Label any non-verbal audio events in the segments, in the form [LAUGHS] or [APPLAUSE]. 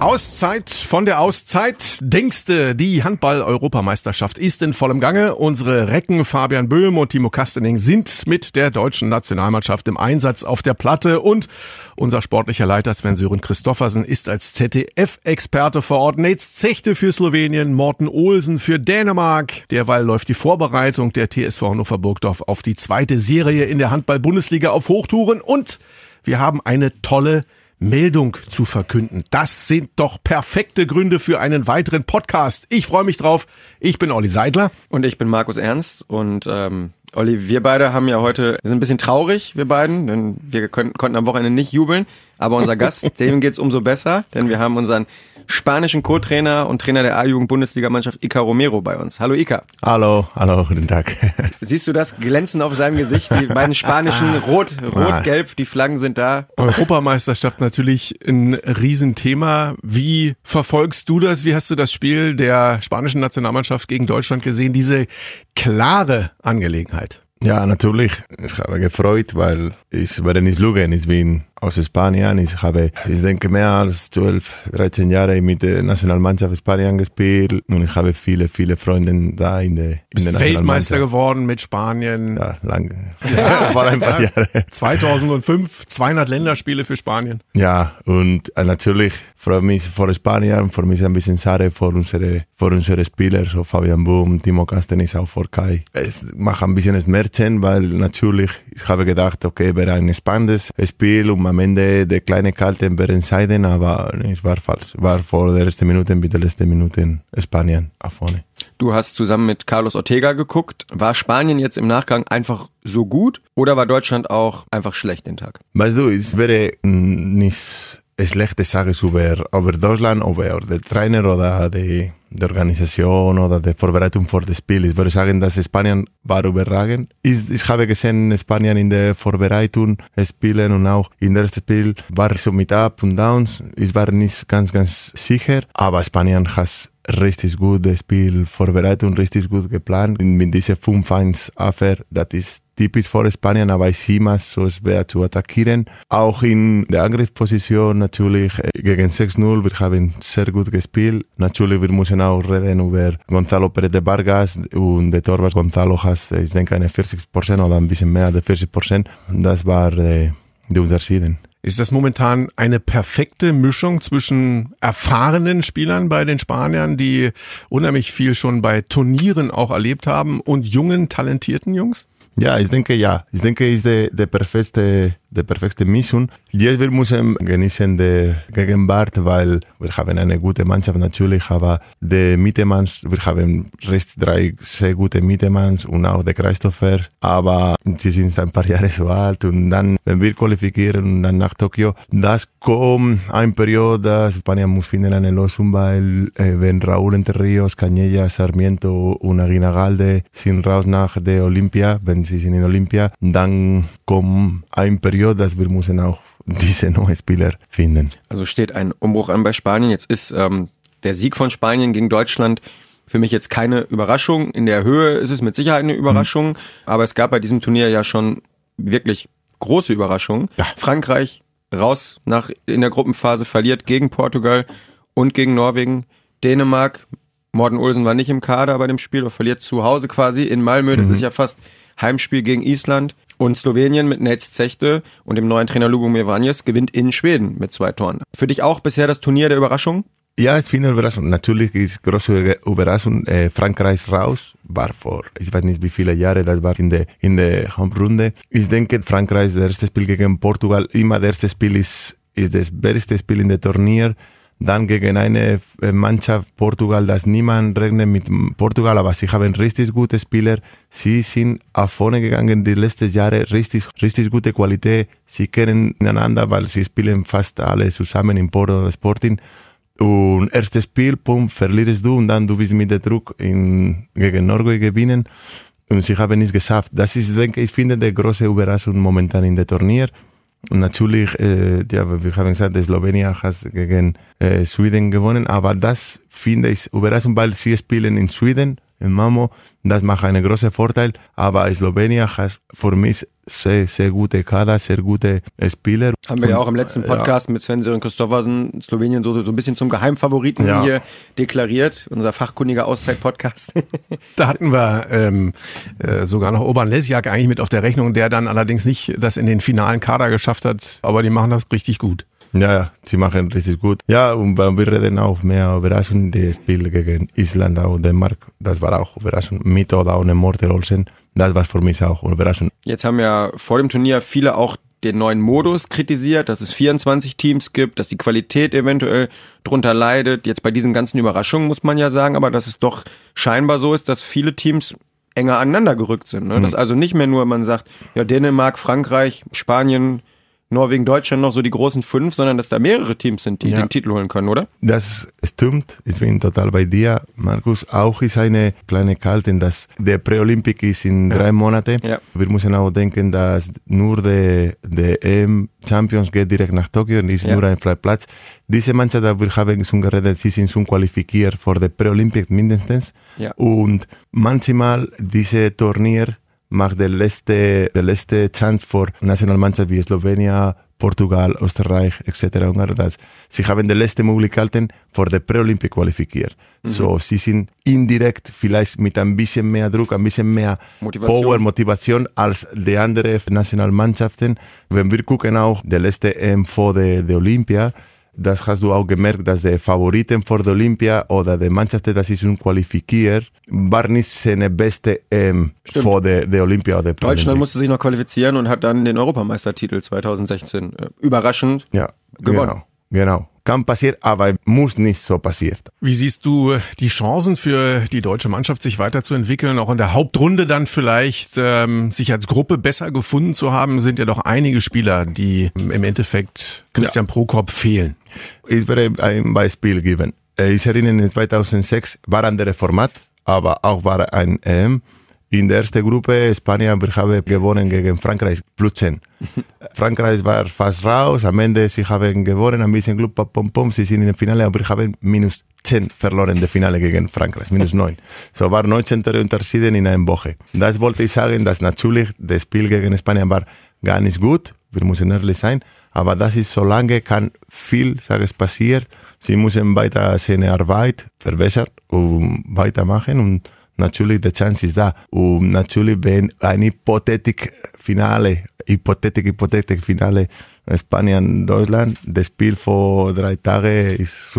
Auszeit von der Auszeit. Denkste, die Handball-Europameisterschaft ist in vollem Gange. Unsere Recken Fabian Böhm und Timo Kastening sind mit der deutschen Nationalmannschaft im Einsatz auf der Platte und unser sportlicher Leiter Sven-Sören Christoffersen ist als ZDF-Experte vor Ort. Nates Zechte für Slowenien, Morten Olsen für Dänemark. Derweil läuft die Vorbereitung der TSV Hannover Burgdorf auf die zweite Serie in der Handball-Bundesliga auf Hochtouren und wir haben eine tolle Meldung zu verkünden. Das sind doch perfekte Gründe für einen weiteren Podcast. Ich freue mich drauf. Ich bin Olli Seidler. Und ich bin Markus Ernst. Und ähm, Olli, wir beide haben ja heute, sind ein bisschen traurig, wir beiden, denn wir können, konnten am Wochenende nicht jubeln. Aber unser Gast, [LAUGHS] dem geht's umso besser, denn wir haben unseren spanischen Co-Trainer und Trainer der A-Jugend-Bundesliga-Mannschaft Ica Romero bei uns. Hallo Ica. Hallo, hallo, guten Tag. [LAUGHS] Siehst du das Glänzen auf seinem Gesicht? Die beiden spanischen Rot, Rot-Gelb, die Flaggen sind da. Europameisterschaft natürlich ein Riesenthema. Wie verfolgst du das? Wie hast du das Spiel der spanischen Nationalmannschaft gegen Deutschland gesehen? Diese klare Angelegenheit. Ja, natürlich. Ich habe gefreut, weil ich werde nicht lügen. Ich bin aus Spanien. Ich habe, ich denke, mehr als 12, 13 Jahre mit der Nationalmannschaft Spanien gespielt und ich habe viele, viele Freunde da in der, in Bist der Weltmeister geworden mit Spanien. Ja, lange. [LAUGHS] Ja, vor ein paar Jahren. 2005, 200 Länderspiele für Spanien. Ja, und äh, natürlich freue mich vor Spanien, für mich ein bisschen schade vor unsere, vor unsere Spieler, so Fabian Boom, Timo Kasten ist auch vor Kai. Es macht ein bisschen Schmerzen, weil natürlich, ich habe gedacht, okay, wäre ein spannendes Spiel und am Ende der kleine Kalte wäre Seiden, aber es war falsch. War vor der ersten Minute mit der letzten Minute Spanien auf vorne. Du hast zusammen mit Carlos Ortega geguckt. War Spanien jetzt im Nachgang einfach so gut oder war Deutschland auch einfach schlecht den Tag? Weißt du, es wäre nicht schlechte Sache über, über Deutschland, über den Trainer oder die, die Organisation oder die Vorbereitung für das Spiel. Ich würde sagen, dass Spanien war überragend. Ich, ich habe gesehen, Spanien in der Vorbereitung spielen und auch in der ersten Spiel war so mit Up und Downs. Ich war nicht ganz, ganz sicher, aber Spanien hat richtig gut das Spiel vorbereitet und richtig gut geplant. Mit dieser 5-1-Affair, das ist typisch für Spanien, aber ich sehe mal so schwer zu attackieren. Auch in der Angriffsposition natürlich gegen 6-0, wir haben sehr gut gespielt. Natürlich, wir müssen auch reden über Gonzalo Pérez de Vargas und der Torwart Gonzalo hat, ich denke, eine 40% oder ein bisschen mehr als 40%. Das war äh, die Unterschiede. Ist das momentan eine perfekte Mischung zwischen erfahrenen Spielern bei den Spaniern, die unheimlich viel schon bei Turnieren auch erlebt haben, und jungen, talentierten Jungs? Ja, ich denke ja. Ich denke, es ist die, die perfekte, die perfekte Mischung. Jetzt wir müssen genießen die Gegenwart, weil wir haben eine gute Mannschaft natürlich, aber die Mittemanns, wir haben recht drei sehr gute Mittemanns und auch der Christopher, aber sie sind ein paar Jahre so alt und dann, wenn wir qualifizieren und dann nach Tokio, das kommt ein Periode, Spanien muss finden eine Lösung, weil äh, wenn Raúl Entre Ríos, Cañella, Sarmiento und Aguinalde sind raus nach der Olympia, wenn sie sind in Olympia, dann kommt ein Periode, dass wir müssen auch diese neuen Spieler finden. Also steht ein Umbruch an bei Spanien. Jetzt ist ähm, der Sieg von Spanien gegen Deutschland für mich jetzt keine Überraschung. In der Höhe ist es mit Sicherheit eine Überraschung, mhm. aber es gab bei diesem Turnier ja schon wirklich große Überraschungen. Ja. Frankreich raus nach in der Gruppenphase verliert gegen Portugal und gegen Norwegen. Dänemark, Morten Olsen war nicht im Kader bei dem Spiel, aber verliert zu Hause quasi in Malmö. Das mhm. ist ja fast Heimspiel gegen Island. Und Slowenien mit Nets Zechte und dem neuen Trainer Lubomir Vanjes gewinnt in Schweden mit zwei Toren. Für dich auch bisher das Turnier der Überraschung? Ja, ich finde Überraschung. Natürlich ist große Überraschung. Äh, Frankreich raus war vor, ich weiß nicht wie viele Jahre, das war in der, in der Hauptrunde. Ich denke, Frankreich, das erste Spiel gegen Portugal, immer das erste Spiel ist, ist das beste Spiel in der Turnier dann gegen eine Mannschaft Portugal, das niemand rechnet mit Portugal, aber sie haben richtig gute Spieler. Sie sind auf vorne gegangen die letzten Jahre, richtig, richtig gute Qualität. Sie kennen einander, weil sie spielen fast alle zusammen in Porto oder Sporting. Und erstes Spiel, pum, verlierst du und dann du bist mit dem Druck in, gegen Norwegen gewinnen. Und sie haben es geschafft. Das ist, denke ich, finde, die große Überraschung momentan in der Turnier. Und natürlich, äh, ja, wir haben gesagt, Slowenien hat gegen äh, Schweden gewonnen, aber das finde ich überraschend, weil sie spielen in Schweden, in Mamo. Das macht einen großen Vorteil. Aber Slowenien hat für mich sehr, sehr gute Kader, sehr gute Spieler. Haben wir ja Und, auch im letzten äh, Podcast mit Sven Sören Christoffersen Slowenien so, so ein bisschen zum Geheimfavoriten Ja. hier deklariert. Unser fachkundiger Auszeit-Podcast. [LAUGHS] Da hatten wir ähm, äh, sogar noch Urban Lesjak eigentlich mit auf der Rechnung, der dann allerdings nicht das in den finalen Kader geschafft hat, aber die machen das richtig gut. Ja, ja, sie machen richtig gut. Ja, und wir reden auch mehr Überraschung, das Spiel gegen Island und Dänemark, das war auch Überraschung, mit oder ohne Morten Olsen, das war für mich auch Überraschung. Jetzt haben ja vor dem Turnier viele auch den neuen Modus kritisiert, dass es 24 Teams gibt, dass die Qualität eventuell drunter leidet. Jetzt bei diesen ganzen Überraschungen muss man ja sagen, aber dass es doch scheinbar so ist, dass viele Teams enger aneinander gerückt sind. Ne? Dass also nicht mehr nur man sagt, ja Dänemark, Frankreich, Spanien, Norwegen, Deutschland noch so die großen fünf, sondern dass da mehrere Teams sind, die Ja. den Titel holen können, oder? Das stimmt, ich bin total bei dir, Markus. Auch ist eine kleine Kalte, dass der Pre-Olympic ist in drei Monaten. Ja. Wir müssen auch denken, dass nur der, der EM-Champions geht direkt nach Tokio und ist Ja. nur ein Freiplatz. Diese Mannschaft, da wir haben schon geredet, sie sind schon qualifiziert für den Pre-Olympic mindestens. Ja. Und manchmal diese Turnier macht der letzte, der letzte Chance für Nationalmannschaft wie Slowenien, Portugal, Österreich etc. Ungarn, sie haben die letzte Möglichkeiten für die Pre-Olympic qualifiziert. So, sie sind indirekt vielleicht mit ein bisschen mehr Druck, ein bisschen mehr Motivation. Power, Motivation als die anderen Nationalmannschaften. Wenn wir gucken auch die letzte EM vor der, der Olympia, das hast du auch gemerkt, dass die Favoriten vor der Olympia oder die Mannschaften, die sich schon qualifiziert, war nicht seine beste EM vor der, der Olympia oder Deutschland Paralympics. musste sich noch qualifizieren und hat dann den Europameistertitel 2016 äh, überraschend Ja, gewonnen. genau, genau. Kann passieren, aber muss nicht so passieren. Wie siehst du die Chancen für die deutsche Mannschaft, sich weiterzuentwickeln, auch in der Hauptrunde dann vielleicht ähm, sich als Gruppe besser gefunden zu haben? Sind ja doch einige Spieler, die im Endeffekt Christian Prokop fehlen. Ich werde ein Beispiel geben. Äh, Ich erinnere, in 2006 war ein anderes Format, aber auch war ein EM. In der ersten Gruppe Spanien, wir haben gewonnen gegen Frankreich, plus [LAUGHS] 10. Frankreich war fast raus, am Ende sie haben gewonnen, ein bisschen Glück, pom, pom, sie sind im Finale, aber wir haben minus 10 verloren in der Finale gegen Frankreich, minus 9. So war 19 Unterschiede in einer Woche. Das wollte ich sagen, dass natürlich das Spiel gegen Spanien war gar nicht gut, wir müssen ehrlich sein, aber das ist so lange, kann viel, sage ich, passiert. Sie müssen weiter seine Arbeit verbessern und weitermachen und natürlich die Chance ist da. Und natürlich, wenn ein Hypothetik-Finale, Hypothetik, Hypothetik-Finale Spanien-Deutschland, das Spiel vor drei Tagen ist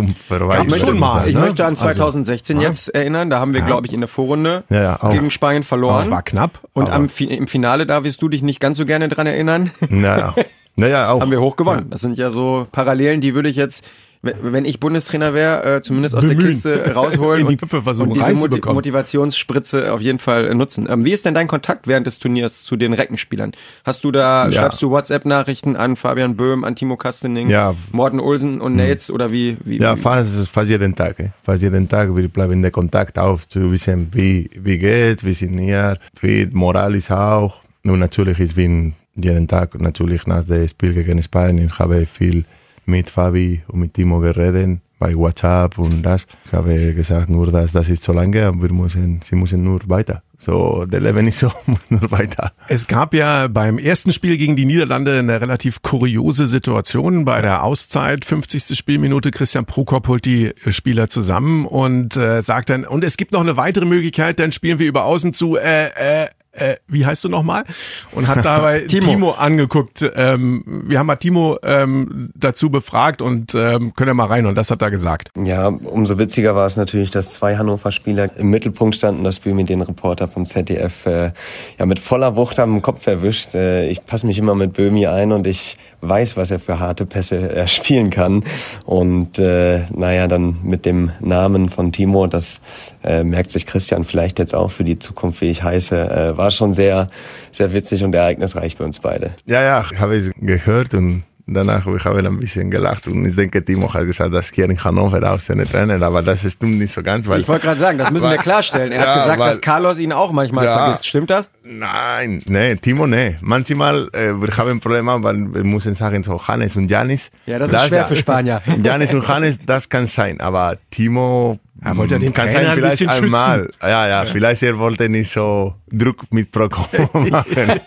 würde schon ich mal, sagen, Ich ne? möchte an Also, 2016 jetzt erinnern, da haben wir, glaube ich, in der Vorrunde Ja, ja, gegen Spanien verloren. Das war knapp. Und am, im Finale, da wirst du dich nicht ganz so gerne dran erinnern, Ja, ja. [LAUGHS] ja, auch. haben wir hoch gewonnen. Das sind ja so Parallelen, die würde ich jetzt, wenn ich Bundestrainer wäre, äh, zumindest aus der Bemühen. Kiste rausholen In die und, und diese reinzubekommen. Motivationsspritze auf jeden Fall äh, nutzen. Ähm, wie ist denn dein Kontakt während des Turniers zu den Reckenspielern? Hast du da, Ja. schreibst du WhatsApp-Nachrichten an Fabian Böhm, an Timo Kastening, Ja. Morten Olsen und Nates oder wie? wie Ja, wie? fast, fast jeden Tag. eh. Fast jeden Tag. Wir bleiben in Kontakt auf zu wissen, wie, wie geht's, wie sind hier, wie Moral ist auch. Und natürlich, ich bin jeden Tag, natürlich nach dem Spiel gegen Spanien, ich habe viel mit Fabi und mit Timo geredet, bei WhatsApp und das. Ich habe gesagt, nur das, das ist so lange, aber wir müssen, sie müssen nur weiter. So, der Leben ist so, muss nur weiter. Es gab ja beim ersten Spiel gegen die Niederlande eine relativ kuriose Situation. Bei der Auszeit, 50. Spielminute, Christian Prokop holt die Spieler zusammen und äh, sagt dann, und es gibt noch eine weitere Möglichkeit, dann spielen wir über Außen zu, äh, äh, äh, wie heißt du nochmal? Und hat dabei [LAUGHS] Timo. Timo. angeguckt. Ähm, wir haben mal Timo ähm, dazu befragt und ähm, können ja mal rein und das hat er gesagt. Ja, umso witziger war es natürlich, dass zwei Hannover-Spieler im Mittelpunkt standen, das Spiel mit den Reporter vom ZDF äh, ja mit voller Wucht am Kopf erwischt. Äh, ich passe mich immer mit Böhmi ein und ich weiß, was er für harte Pässe er [LAUGHS] spielen kann. Und äh, naja, dann mit dem Namen von Timo, das äh, merkt sich Christian vielleicht jetzt auch für die Zukunft, wie ich heiße, äh, war schon sehr, sehr witzig und ereignisreich für uns beide. Ja, ja, ich habe es gehört und danach ich habe ein bisschen gelacht und ich denke, Timo hat gesagt, dass hier in Hannover auch seine Trainer, aber das stimmt nicht so ganz, weil Ich wollte gerade sagen, das müssen wir klarstellen. Er Ja, hat gesagt, weil- dass Carlos ihn auch manchmal Ja. vergisst. Stimmt das? Nein, nee, Timo, nee. Manchmal, äh, wir haben Probleme, weil wir müssen sagen, so Hannes und Janis. Ja, das ist schwer für Spanier. [LAUGHS] Janis und Hannes, das kann sein, aber Timo, Er wollte ja den kann Trainer sein, ein vielleicht bisschen schützen. einmal. Ja, ja, vielleicht er wollte nicht so Druck mit Procom [LAUGHS] machen.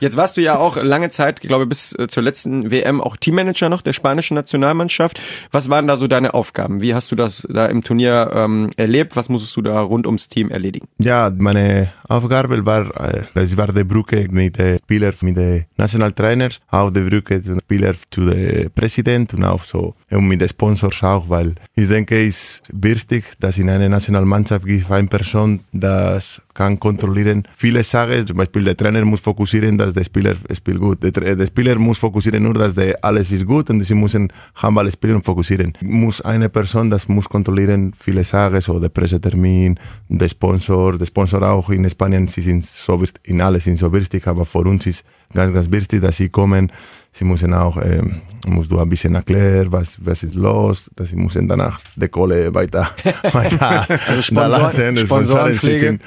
Jetzt warst du ja auch lange Zeit, ich glaube bis äh, zur letzten WM auch Teammanager noch der spanischen Nationalmannschaft. Was waren da so deine Aufgaben? Wie hast du das da im Turnier ähm, erlebt? Was musstest du da rund ums Team erledigen? Ja, meine Aufgabe war, äh, das war die Brücke mit den Spielern, mit den Nationaltrainers, auch die Brücke zu den Spielern zu den Präsident und auch so und mit den Sponsors auch, weil ich denke, es ist wichtig, dass in einer Nationalmannschaft gibt eine Person, das kann kontrollieren viele Sachen. Zum Beispiel der Trainer muss fokussieren, dass der Spieler spielt gut. Der, der Spieler muss fokussieren nur, dass der alles ist gut und sie müssen Handball spielen und fokussieren. Muss eine Person, das muss kontrollieren viele Sachen, so der Pressetermin, der Sponsor, der Sponsor auch in Spanien, sie sind so in alle sind so wichtig, aber für uns ist ganz, ganz wichtig, dass sie kommen. Sie müssen auch, ähm, musst du ein bisschen erklären, was, was ist los, dass sie müssen danach die Kohle weiter, weiter Also Sponsor- da lassen. Sponsoren, sie sind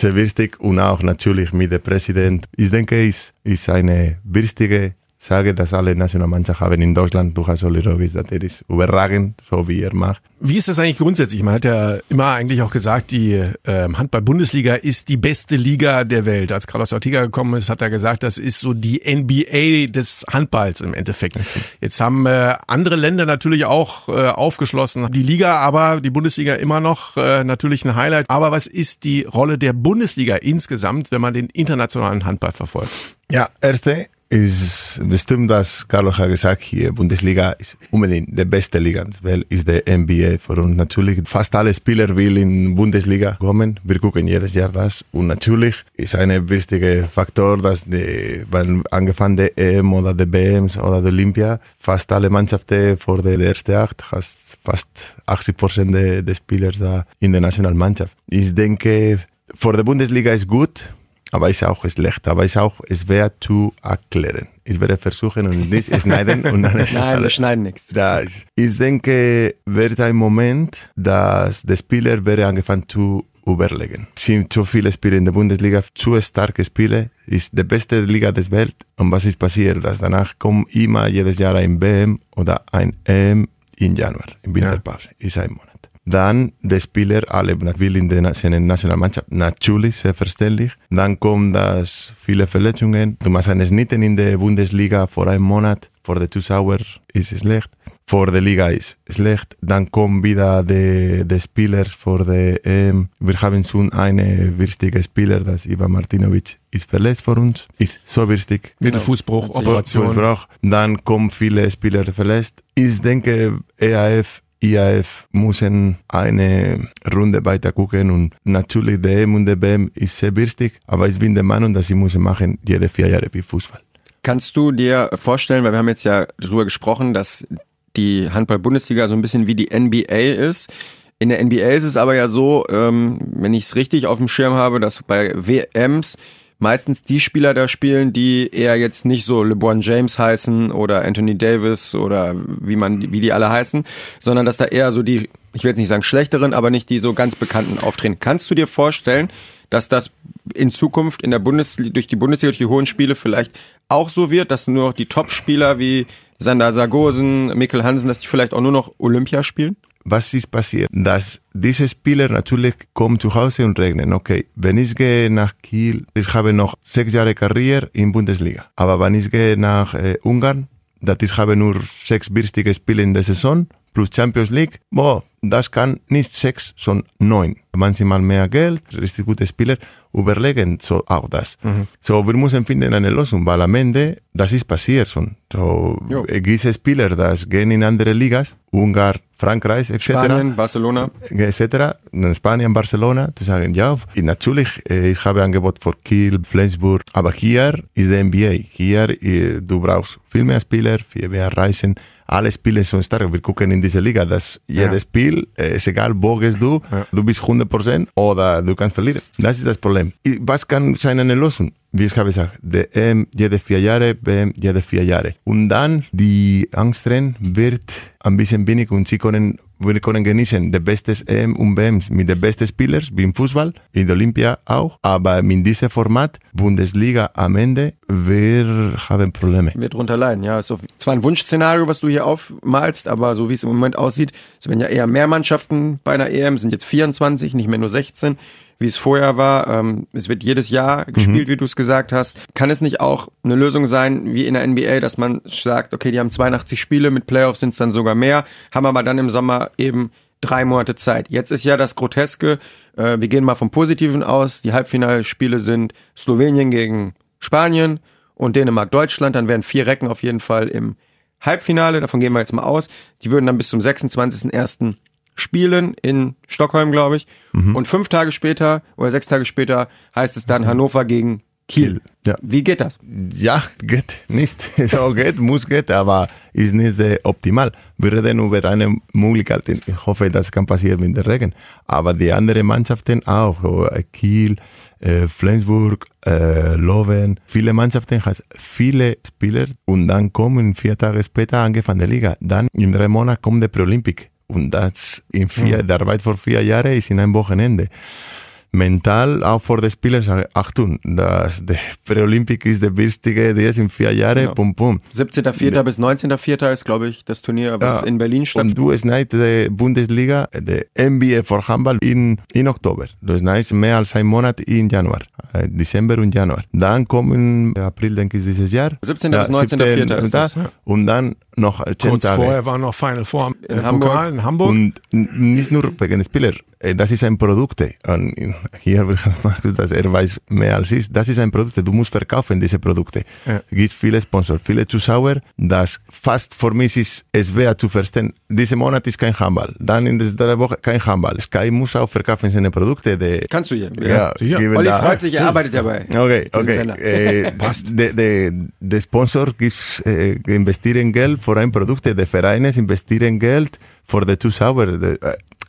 sehr wichtig und auch natürlich mit dem Präsident. Ich denke, es ist eine wichtige Sache, dass alle Nationalmannschaften haben in Deutschland. Du hast Oli Rogic, der ist überragend, so wie er macht. Wie ist das eigentlich grundsätzlich? Man hat ja immer eigentlich auch gesagt, die ähm, Handball-Bundesliga ist die beste Liga der Welt. Als Carlos Ortega gekommen ist, hat er gesagt, das ist so die NBA des Handballs im Endeffekt. Jetzt haben äh, andere Länder natürlich auch äh, aufgeschlossen. Die Liga, aber die Bundesliga immer noch äh, natürlich ein Highlight. Aber was ist die Rolle der Bundesliga insgesamt, wenn man den internationalen Handball verfolgt? Ja, erste ist bestimmt, dass Carlos hat gesagt, hier Bundesliga ist unbedingt die beste Liga der Welt, ist die NBA für uns. Natürlich, fast alle Spieler will in Bundesliga kommen. Wir gucken jedes Jahr das. Und natürlich ist ein wichtiger Faktor, dass die, wenn angefangen der EM oder der BMs oder der Olympia, fast alle Mannschaften vor der ersten Acht, hast fast 80 Prozent der, der Spieler da in der Nationalmannschaft. Ich denke, für die Bundesliga ist gut, aber ist auch schlecht, aber ist auch schwer zu erklären. Ich werde versuchen und nicht [LAUGHS] schneiden und dann ist Nein, wir schneiden nichts. Das, ich denke, wird ein Moment, dass der Spieler wäre angefangen zu überlegen. Es sind zu viele Spieler in der Bundesliga, zu starke Spieler, ist die beste Liga der Welt. Und was ist passiert? Dass danach kommt immer jedes Jahr ein BM oder ein EM im Januar, in Winterpause, ist ein Monat. Dann der Spieler, alle will in der Nationalmannschaft, natürlich, selbstverständlich. Dann kommen das viele Verletzungen. Du machst einen Schnitt in der Bundesliga vor einem Monat, vor der Zuschauer ist es schlecht. Vor der Liga ist schlecht. Dann kommen wieder die, die Spieler vor der EM. Wir haben schon einen wichtigen Spieler, das Ivan Martinovic ist verletzt für uns. Ist so wichtig. Mit Fußbruch, Operation. Fußbruch. Dann kommen viele Spieler verletzt. Ich denke, EAF, IAF müssen eine Runde weiter gucken und natürlich EM und der BM ist sehr wichtig, aber ich bin der Meinung, dass sie müssen machen jede vier Jahre wie Fußball. Kannst du dir vorstellen, weil wir haben jetzt ja darüber gesprochen, dass die Handball-Bundesliga so ein bisschen wie die NBA ist. In der NBA ist es aber ja so, ähm, wenn ich es richtig auf dem Schirm habe, dass bei WMs meistens die Spieler da spielen, die eher jetzt nicht so LeBron James heißen oder Anthony Davis oder wie man, wie die alle heißen, sondern dass da eher so die, ich will jetzt nicht sagen schlechteren, aber nicht die so ganz bekannten auftreten. Kannst du dir vorstellen, dass das in Zukunft in der Bundesliga, durch die Bundesliga, durch die hohen Spiele vielleicht auch so wird, dass nur noch die Top-Spieler wie Sander Sargosen, Mikkel Hansen, dass die vielleicht auch nur noch Olympia spielen? Was ist passiert? Dass diese Spieler natürlich kommen zu Hause und regnen. Okay, wenn ich gehe nach Kiel, ich habe noch sechs Jahre Karriere in Bundesliga. Aber wenn ich gehe nach äh, Ungarn, das ich habe nur sechs wichtige Spiele in der Saison plus Champions League, boah, das kann nicht sechs, sondern neun. Manchmal mehr Geld, richtig gute Spieler, überlegen so auch das. So, wir müssen finden eine Lösung, weil am Ende, das ist passiert schon. So, Jo. gibt Spieler, das gehen in andere Ligas, Ungarn, Frankreich, etc Spanien, Barcelona. etc. In Spanien, Barcelona, zu sagen, ja, natürlich, ich habe Angebot für Kiel, Flensburg, aber hier ist die NBA. Hier, äh, du brauchst viel mehr Spieler, viel mehr Reisen. Alle Spiele sind stark. Wir gucken in diese Liga, dass jedes Spiel, äh, ist egal, wo gehst du, du bist 100% oder du kannst verlieren. Das ist das Problem. Was kann sein eine Lösung? Wie ich habe gesagt, der EM jede vier Jahre, WM jede vier Jahre. Und dann die Angstrennen wird ein bisschen wenig und sie können wir können genießen die besten EM und WMs mit den besten Spielern, wie im Fußball, in der Olympia auch. Aber mit diesem Format, Bundesliga am Ende, wir haben Probleme. Wird drunter leiden, ja. Ist zwar ein Wunschszenario, was du hier aufmalst, aber so wie es im Moment aussieht, es werden ja eher mehr Mannschaften bei einer EM, sind jetzt 24, nicht mehr nur 16 wie es vorher war. Ähm, es wird jedes Jahr gespielt, mhm. wie du es gesagt hast. Kann es nicht auch eine Lösung sein, wie in der NBA, dass man sagt, okay, die haben 82 Spiele, mit Playoffs sind es dann sogar mehr, haben aber dann im Sommer eben drei Monate Zeit. Jetzt ist ja das Groteske, äh, wir gehen mal vom Positiven aus, die Halbfinalspiele sind Slowenien gegen Spanien und Dänemark, Deutschland, dann wären vier Recken auf jeden Fall im Halbfinale, davon gehen wir jetzt mal aus. Die würden dann bis zum 26.01 spielen in Stockholm, glaube ich. Mhm. Und fünf Tage später oder sechs Tage später heißt es dann mhm. Hannover gegen Kiel. Ja. Wie geht das? Ja, geht nicht. [LAUGHS] So geht, muss geht, aber ist nicht sehr optimal. Wir reden über eine Möglichkeit. Ich hoffe, das kann passieren mit der Regen. Aber die anderen Mannschaften auch. Kiel, äh, Flensburg, äh, Loven. Viele Mannschaften haben viele Spieler und dann kommen vier Tage später angefangen die Liga. Dann in drei Monaten kommt der Pre-Olympic. Und das in vier, mhm. der Arbeit vor vier Jahren ist in einem Wochenende. Mental, auch vor den Spielern, sage Achtung, das, der Präolympik ist der wichtige, der ist in vier Jahren, genau. pum, pum. 17.04. bis 19.04. ist, glaube ich, das Turnier, was ja, in Berlin stattfindet. Und du schneidest die Bundesliga, die NBA für Handball in, in Oktober. Du schneidest mehr als ein Monat in Januar, äh, Dezember und Januar. Dann kommen, April, denke ich, dieses Jahr. 17. bis 19.04. ist das. Ja. Und dann noch zehn Kurz Tage. vorher war noch Final Four in, in Hamburg. Pokal in Hamburg. Und nicht nur wegen Spieler, äh, das ist ein Produkt. Und hier Markus, dass er weiß mehr als ich. Das ist ein Produkt. Du musst verkaufen diese Produkte. Ja. Es gibt viele Sponsor, viele Zuschauer. Das fast für mich ist es schwer zu verstehen. Diesen Monat ist kein Handball. Dann in der Woche kein Handball. Sky muss auch verkaufen seine Produkte. Die, Kannst du hier. Ja, ja. Olli freut sich, er arbeitet dabei. Okay, okay. Äh, der de, Sponsor gibt, äh, investieren Geld für ein Produkt. Der Verein investieren Geld für die Zuschauer.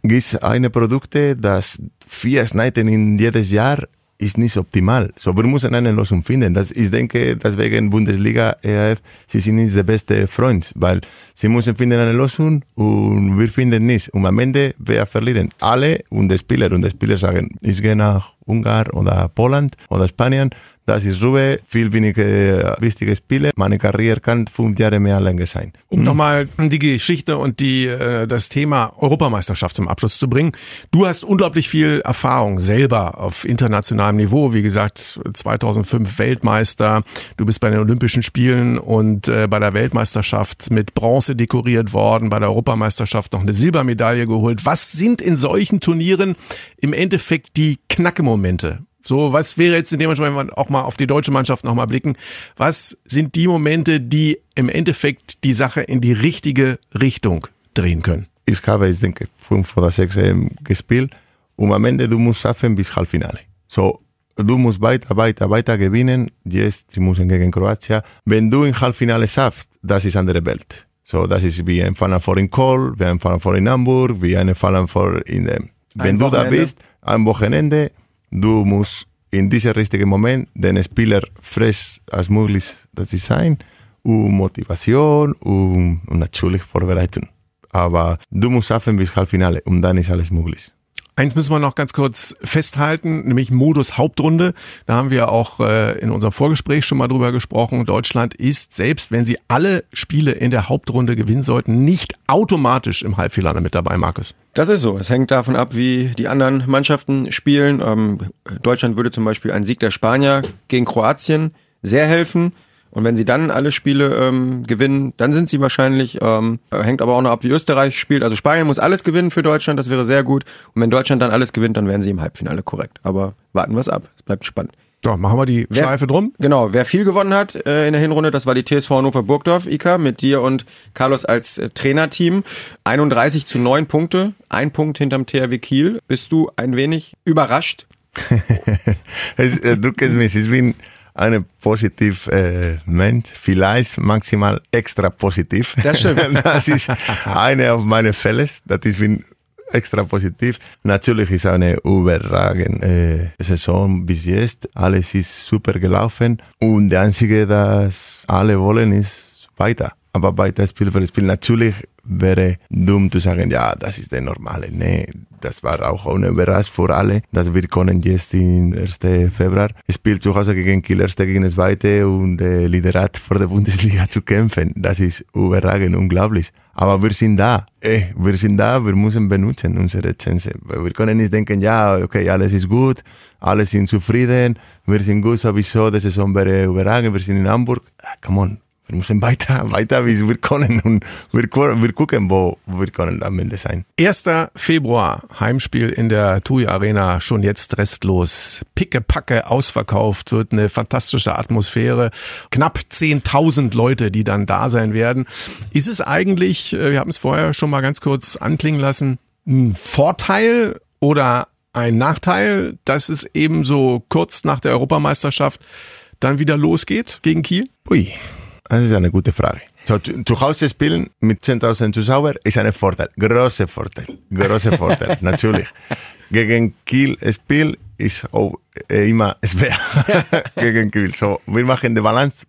Gibt eine Produkte, das vier Schneiden in jedes Jahr ist nicht optimal. So, wir müssen eine Lösung finden. Das, ich denke, deswegen Bundesliga, EAF, sie sind nicht der beste Freund, weil sie müssen finden eine Lösung und wir finden nichts. Und am Ende, wer verlieren? Alle und die Spieler. Und die Spieler sagen, ich gehe nach Ungarn oder Polen oder Spanien das ist Ruhe, viel weniger wichtige Spiele. Meine Karriere kann fünf Jahre mehr länger sein. Um nochmal die Geschichte und die, äh, das Thema Europameisterschaft zum Abschluss zu bringen. Du hast unglaublich viel Erfahrung selber auf internationalem Niveau. Wie gesagt, 2005 Weltmeister. Du bist bei den Olympischen Spielen und äh, bei der Weltmeisterschaft mit Bronze dekoriert worden, bei der Europameisterschaft noch eine Silbermedaille geholt. Was sind in solchen Turnieren im Endeffekt die Knackemomente? So, was wäre jetzt in dem Moment, wenn wir auch mal auf die deutsche Mannschaft nochmal blicken, was sind die Momente, die im Endeffekt die Sache in die richtige Richtung drehen können? Ich habe, ich denke, fünf oder sechs ähm, gespielt und am Ende du musst schaffen bis Halbfinale. So, du musst weiter, weiter, weiter gewinnen. Jetzt, sie müssen gegen Kroatien. Wenn du im Halbfinale schaffst, das ist andere Welt. So, das ist wie ein Final Four in Kohl, wie ein Final Four in Hamburg, wie ein Final Four in dem. Wenn ein du da bist, am Wochenende, Du musst in diesem richtigen Moment den Spieler frisch als möglich das sein und Motivation und, und natürlich Vorbereitung. Aber du musst schaffen bis Halbfinale und dann ist alles möglich. Eins müssen wir noch ganz kurz festhalten, nämlich Modus Hauptrunde. Da haben wir auch äh, in unserem Vorgespräch schon mal drüber gesprochen. Deutschland ist, selbst wenn sie alle Spiele in der Hauptrunde gewinnen sollten, nicht automatisch im Halbfinale mit dabei, Markus. Das ist so. Es hängt davon ab, wie die anderen Mannschaften spielen. Ähm, Deutschland würde zum Beispiel ein Sieg der Spanier gegen Kroatien sehr helfen. Und wenn sie dann alle Spiele ähm, gewinnen, dann sind sie wahrscheinlich, ähm, hängt aber auch noch ab, wie Österreich spielt. Also Spanien muss alles gewinnen für Deutschland, das wäre sehr gut. Und wenn Deutschland dann alles gewinnt, dann wären sie im Halbfinale korrekt. Aber warten wir es ab. Es bleibt spannend. So, machen wir die wer, Schleife drum. Genau, wer viel gewonnen hat äh, in der Hinrunde, das war die TSV Hannover Burgdorf, Ika, mit dir und Carlos als äh, Trainerteam. 31 zu 9 Punkte, ein Punkt hinterm THW Kiel. Bist du ein wenig überrascht? [LAUGHS] Äh, du kennst mich, ich bin ein positiv äh, Mensch, vielleicht maximal extra positiv. Das stimmt. [LAUGHS] das ist eine auf meine Fälle. Das ist bin extra positiv. Natürlich ist eine überragende äh, Saison bis jetzt. Alles ist super gelaufen und der einzige, das alle wollen, ist weiter. Aber weiter Spiel für Spiel. Natürlich wäre dumm zu sagen, ja, das ist der normale. Nee, das war auch eine Überraschung für alle, dass wir können jetzt im 1. Februar Spiel zu Hause gegen Kiel, erste gegen zweite und äh, Liderat vor der Bundesliga zu kämpfen. Das ist überragend, unglaublich. Aber wir sind da. Eh, wir sind da, wir müssen benutzen unsere Chance. Wir können nicht denken, ja, okay, alles ist gut, alle sind zufrieden, wir sind gut sowieso, die Saison wäre überragend, wir sind in Hamburg. Come on, wir müssen weiter, weiter, wie wir können und wir, wir gucken, wo wir können am Ende sein. 1. Februar, Heimspiel in der TUI Arena, schon jetzt restlos. Picke-Packe ausverkauft, wird eine fantastische Atmosphäre. Knapp 10.000 Leute, die dann da sein werden. Ist es eigentlich, äh, wir haben es vorher schon mal ganz kurz anklingen lassen, ein Vorteil oder ein Nachteil, dass es eben so kurz nach der Europameisterschaft dann wieder losgeht gegen Kiel? Ui, das ist eine gute Frage. So, zu, Hause spielen mit 10.000 Zuschauern ist ein Vorteil. Großer Vorteil. Großer Vorteil, [LAUGHS] natürlich. Gegen Kiel Spiel ist auch immer [LAUGHS] schwer. Gegen Kiel. So, wir machen die Balance.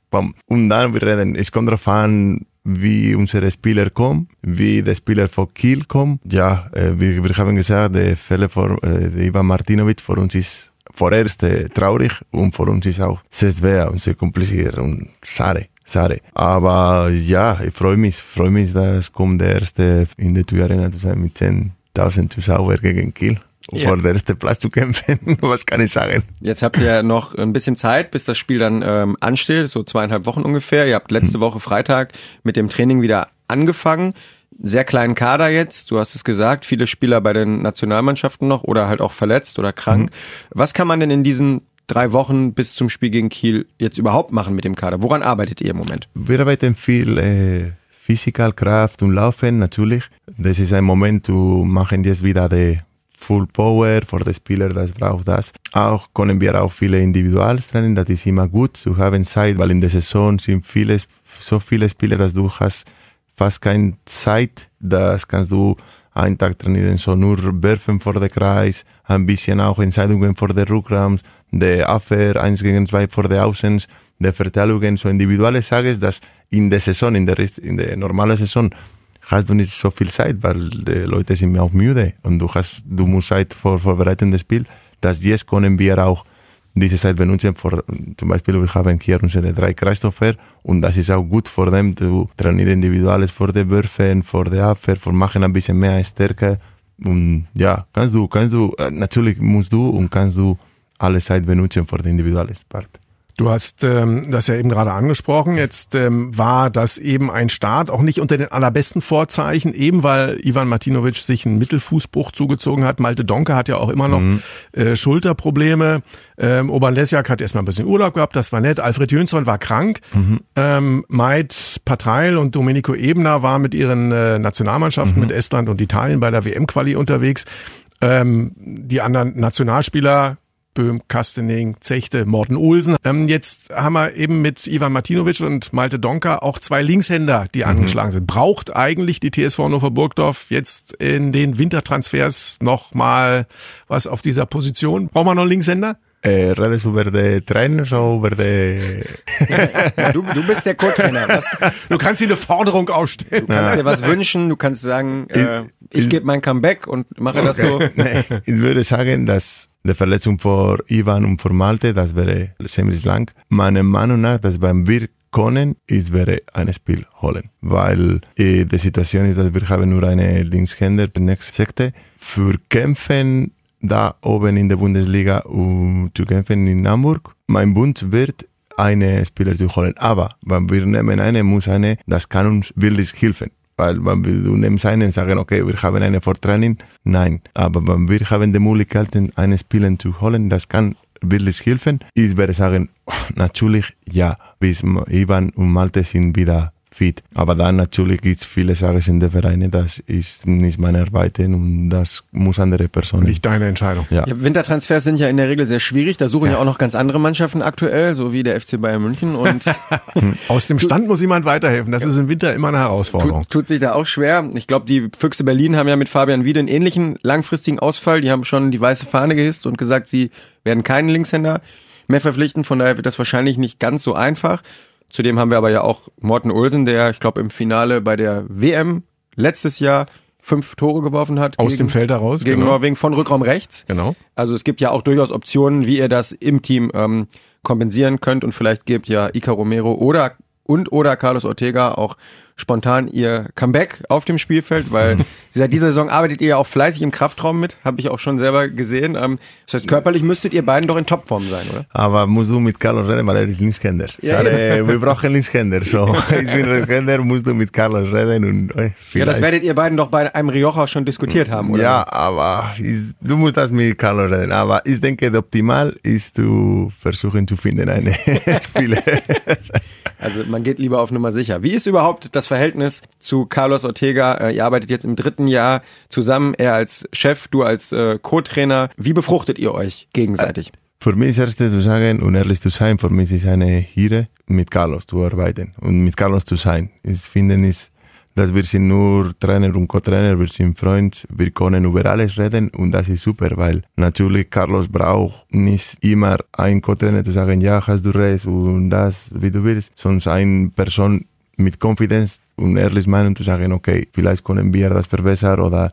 Und dann wir reden, es kommt darauf an, wie unsere Spieler kommen, wie der Spieler von Kiel kommt. Ja, wir, wir haben gesagt, der Fälle von äh, Ivan Martinovic für uns ist vorerst äh, traurig und für uns ist auch sehr schwer und sehr kompliziert und schade. Schade. Aber ja, ich freue mich, freue mich, dass kommt der erste in der Arena zu sein mit 10.000 Zuschauern gegen Kiel. Ja. Vor der erste Platz zu kämpfen, [LAUGHS] was kann ich sagen? Jetzt habt ihr noch ein bisschen Zeit, bis das Spiel dann ähm, ansteht, so zweieinhalb Wochen ungefähr. Ihr habt letzte hm. Woche Freitag mit dem Training wieder angefangen. Sehr kleinen Kader jetzt, du hast es gesagt, viele Spieler bei den Nationalmannschaften noch oder halt auch verletzt oder krank. Mhm. Was kann man denn in diesen drei Wochen bis zum Spiel gegen Kiel jetzt überhaupt machen mit dem Kader? Woran arbeitet ihr im Moment? Wir arbeiten viel äh, Physical, Kraft und Laufen natürlich. Das ist ein Moment, zu machen jetzt wieder die Full Power für die Spieler, das braucht das. Auch können wir auch viele Individualtraining, das ist immer gut zu haben Zeit, weil in der Saison sind viele, so viele Spieler, dass du hast fast keine Zeit, das kannst du einen Tag trainieren, so nur werfen vor der Kreis, ein bisschen auch Entscheidungen vor der Rückraum, der Abwehr, eins gegen zwei vor der Außen, der Verteilungen, so individuelle Sachen, dass in der Saison, in der, in der normalen Saison, hast du nicht so viel Zeit, weil die Leute sind auch müde und du hast, du musst Zeit vor vorbereitendes Spiel. Das jetzt können wir auch diese Zeit benutzen. Für, zum Beispiel, wir haben hier unsere drei Kreisläufer und das ist auch gut für dem, zu trainieren Individuales vor den Würfen, vor der Abwehr, vor machen ein bisschen mehr Stärke. Und ja, kannst du, kannst du, natürlich musst du und kannst du alle Zeit benutzen für die individuelle Part. Du hast ähm, das ja eben gerade angesprochen. Jetzt ähm, war das eben ein Start, auch nicht unter den allerbesten Vorzeichen, eben weil Ivan Martinovic sich einen Mittelfußbruch zugezogen hat. Malte Donke hat ja auch immer noch mhm. äh, Schulterprobleme. Ähm, Oban Lesjak hat erstmal ein bisschen Urlaub gehabt, das war nett. Alfred Jönsson war krank. Mhm. Ähm, Maid Patreil und Domenico Ebner waren mit ihren äh, Nationalmannschaften mhm. mit Estland und Italien bei der WM-Quali unterwegs. Ähm, die anderen Nationalspieler Böhm, Kastening, Zechte, Morten Olsen. Ähm, jetzt haben wir eben mit Ivan Martinovic und Malte Donker auch zwei Linkshänder, die mhm. angeschlagen sind. Braucht eigentlich die TSV Hannover Burgdorf jetzt in den Wintertransfers nochmal was auf dieser Position? Brauchen wir noch Linkshänder? Äh, redest du über den Trainer oder über den... du, du bist der Co-Trainer. Du kannst dir eine Forderung aufstellen. Du kannst dir was wünschen, du kannst sagen, äh, ich, ich gebe mein Comeback und mache okay. das so. [LAUGHS] Nee, ich würde sagen, dass die Verletzung vor Ivan und vor Malte, das wäre ziemlich lang. Meiner Meinung nach, dass beim wir können, ist wäre ein Spiel holen. Weil äh, die Situation ist, dass wir haben nur eine Linkshänder, nächste Sekte. Für Kämpfen da oben in der Bundesliga um zu kämpfen in Hamburg. Mein Bund wird eine Spieler zu holen. Aber wenn wir nehmen eine, muss eine, das kann uns wirklich helfen. Weil wenn wir nimmst einen sagen, okay, wir haben eine Vortraining, nein. Aber wenn wir haben die Möglichkeit, einen Spieler zu holen, das kann wirklich helfen. Ich werde sagen, natürlich ja, bis Ivan und Malte sind wieder fit. Aber dann natürlich gibt es viele Sachen in den Vereinen, das ist nicht meine Arbeit und das muss andere Personen. Nicht deine Entscheidung. Ja. Ja, Wintertransfers sind ja in der Regel sehr schwierig. Da suchen ja. auch noch ganz andere Mannschaften aktuell, so wie der FC Bayern München. Und [LAUGHS] Aus dem Stand muss jemand weiterhelfen. Das ist im Winter immer eine Herausforderung. tut, tut sich da auch schwer. Ich glaube, die Füchse Berlin haben ja mit Fabian Wiede einen ähnlichen langfristigen Ausfall. Die haben schon die weiße Fahne gehisst und gesagt, sie werden keinen Linkshänder mehr verpflichten. Von daher wird das wahrscheinlich nicht ganz so einfach. Zudem haben wir aber ja auch Morten Olsen, der, ich glaube, im Finale bei der WM letztes Jahr fünf Tore geworfen hat. Aus gegen, dem Feld heraus, Gegen genau. Norwegen von Rückraum rechts. Genau. Also es gibt ja auch durchaus Optionen, wie ihr das im Team ähm, kompensieren könnt und vielleicht gebt ja Ica Romero oder und oder Carlos Ortega auch spontan ihr Comeback auf dem Spielfeld, weil [LAUGHS] seit dieser Saison arbeitet ihr ja auch fleißig im Kraftraum mit, habe ich auch schon selber gesehen. Ähm, das heißt, körperlich müsstet ihr beiden doch in Topform sein, oder? Aber musst du mit Carlos reden, weil er ist Linkshänder. Ja, Schade, [LAUGHS] wir brauchen Linkshänder. So, [LAUGHS] ich bin Rechtshänder, musst du mit Carlos reden und äh, Ja, das vielleicht- werdet ihr beiden doch bei einem Rioja schon diskutiert haben, oder? Ja, aber ist, du musst das mit Carlos reden. Aber ich denke, optimal ist zu versuchen zu finden eine Spieler. Also man geht lieber auf Nummer sicher. Wie ist überhaupt das Verhältnis zu Carlos Ortega? Äh, ihr arbeitet jetzt im dritten Jahr zusammen, er als Chef, du als äh, Co-Trainer. Wie befruchtet ihr euch gegenseitig? Für mich das Erste zu sagen und ehrlich zu sein, für mich ist eine Ehre, mit Carlos zu arbeiten und mit Carlos zu sein. Ich finde, ist, dass wir sind nur Trainer und Co-Trainer, wir sind Freunde, wir können über alles reden und das ist super, weil natürlich Carlos braucht nicht immer ein Co-Trainer zu sagen, ja, hast du recht und das, wie du willst, sondern eine Person mit Confidence und ehrlich Meinung zu sagen, okay, vielleicht können wir das verbessern oder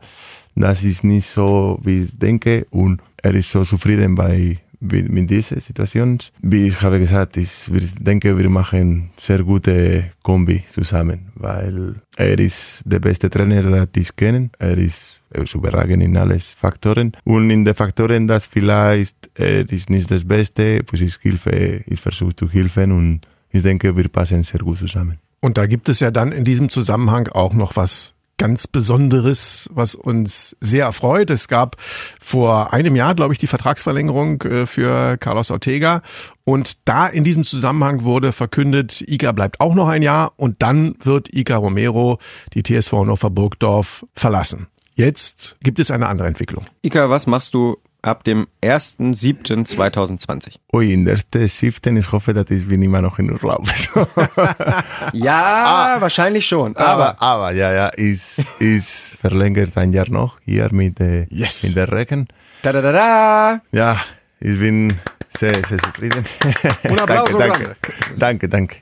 das ist nicht so, wie ich denke und er ist so zufrieden bei mit dieser Situation. Wie ich habe gesagt, ich denke, wir machen sehr gute Kombi zusammen, weil er ist der beste Trainer, den ich kenne. Er ist, er ist überragend in allen Faktoren. Und in den Faktoren, dass vielleicht er ist nicht das Beste, pues ich Hilfe, ich versuche zu helfen und ich denke, wir passen sehr gut zusammen. Und da gibt es ja dann in diesem Zusammenhang auch noch was ganz Besonderes, was uns sehr erfreut. Es gab vor einem Jahr, glaube ich, die Vertragsverlängerung äh, für Carlos Ortega. Und da in diesem Zusammenhang wurde verkündet, Iga bleibt auch noch ein Jahr und dann wird Iga Romero die TSV Hannover Burgdorf verlassen. Jetzt gibt es eine andere Entwicklung. Ika, was machst du ab dem 1.7.2020? Ui, in der ersten siebten, ich hoffe, dass ich bin immer noch in Urlaub. [LAUGHS] Ja, wahrscheinlich schon. Aber, Aber aber ja, ja, ist, ist verlängert ein Jahr noch hier mit, äh, Yes. mit der Recken. da da da da. Ja, ich bin sehr, sehr zufrieden. [LAUGHS] Un applauso danke, danke, danke, danke.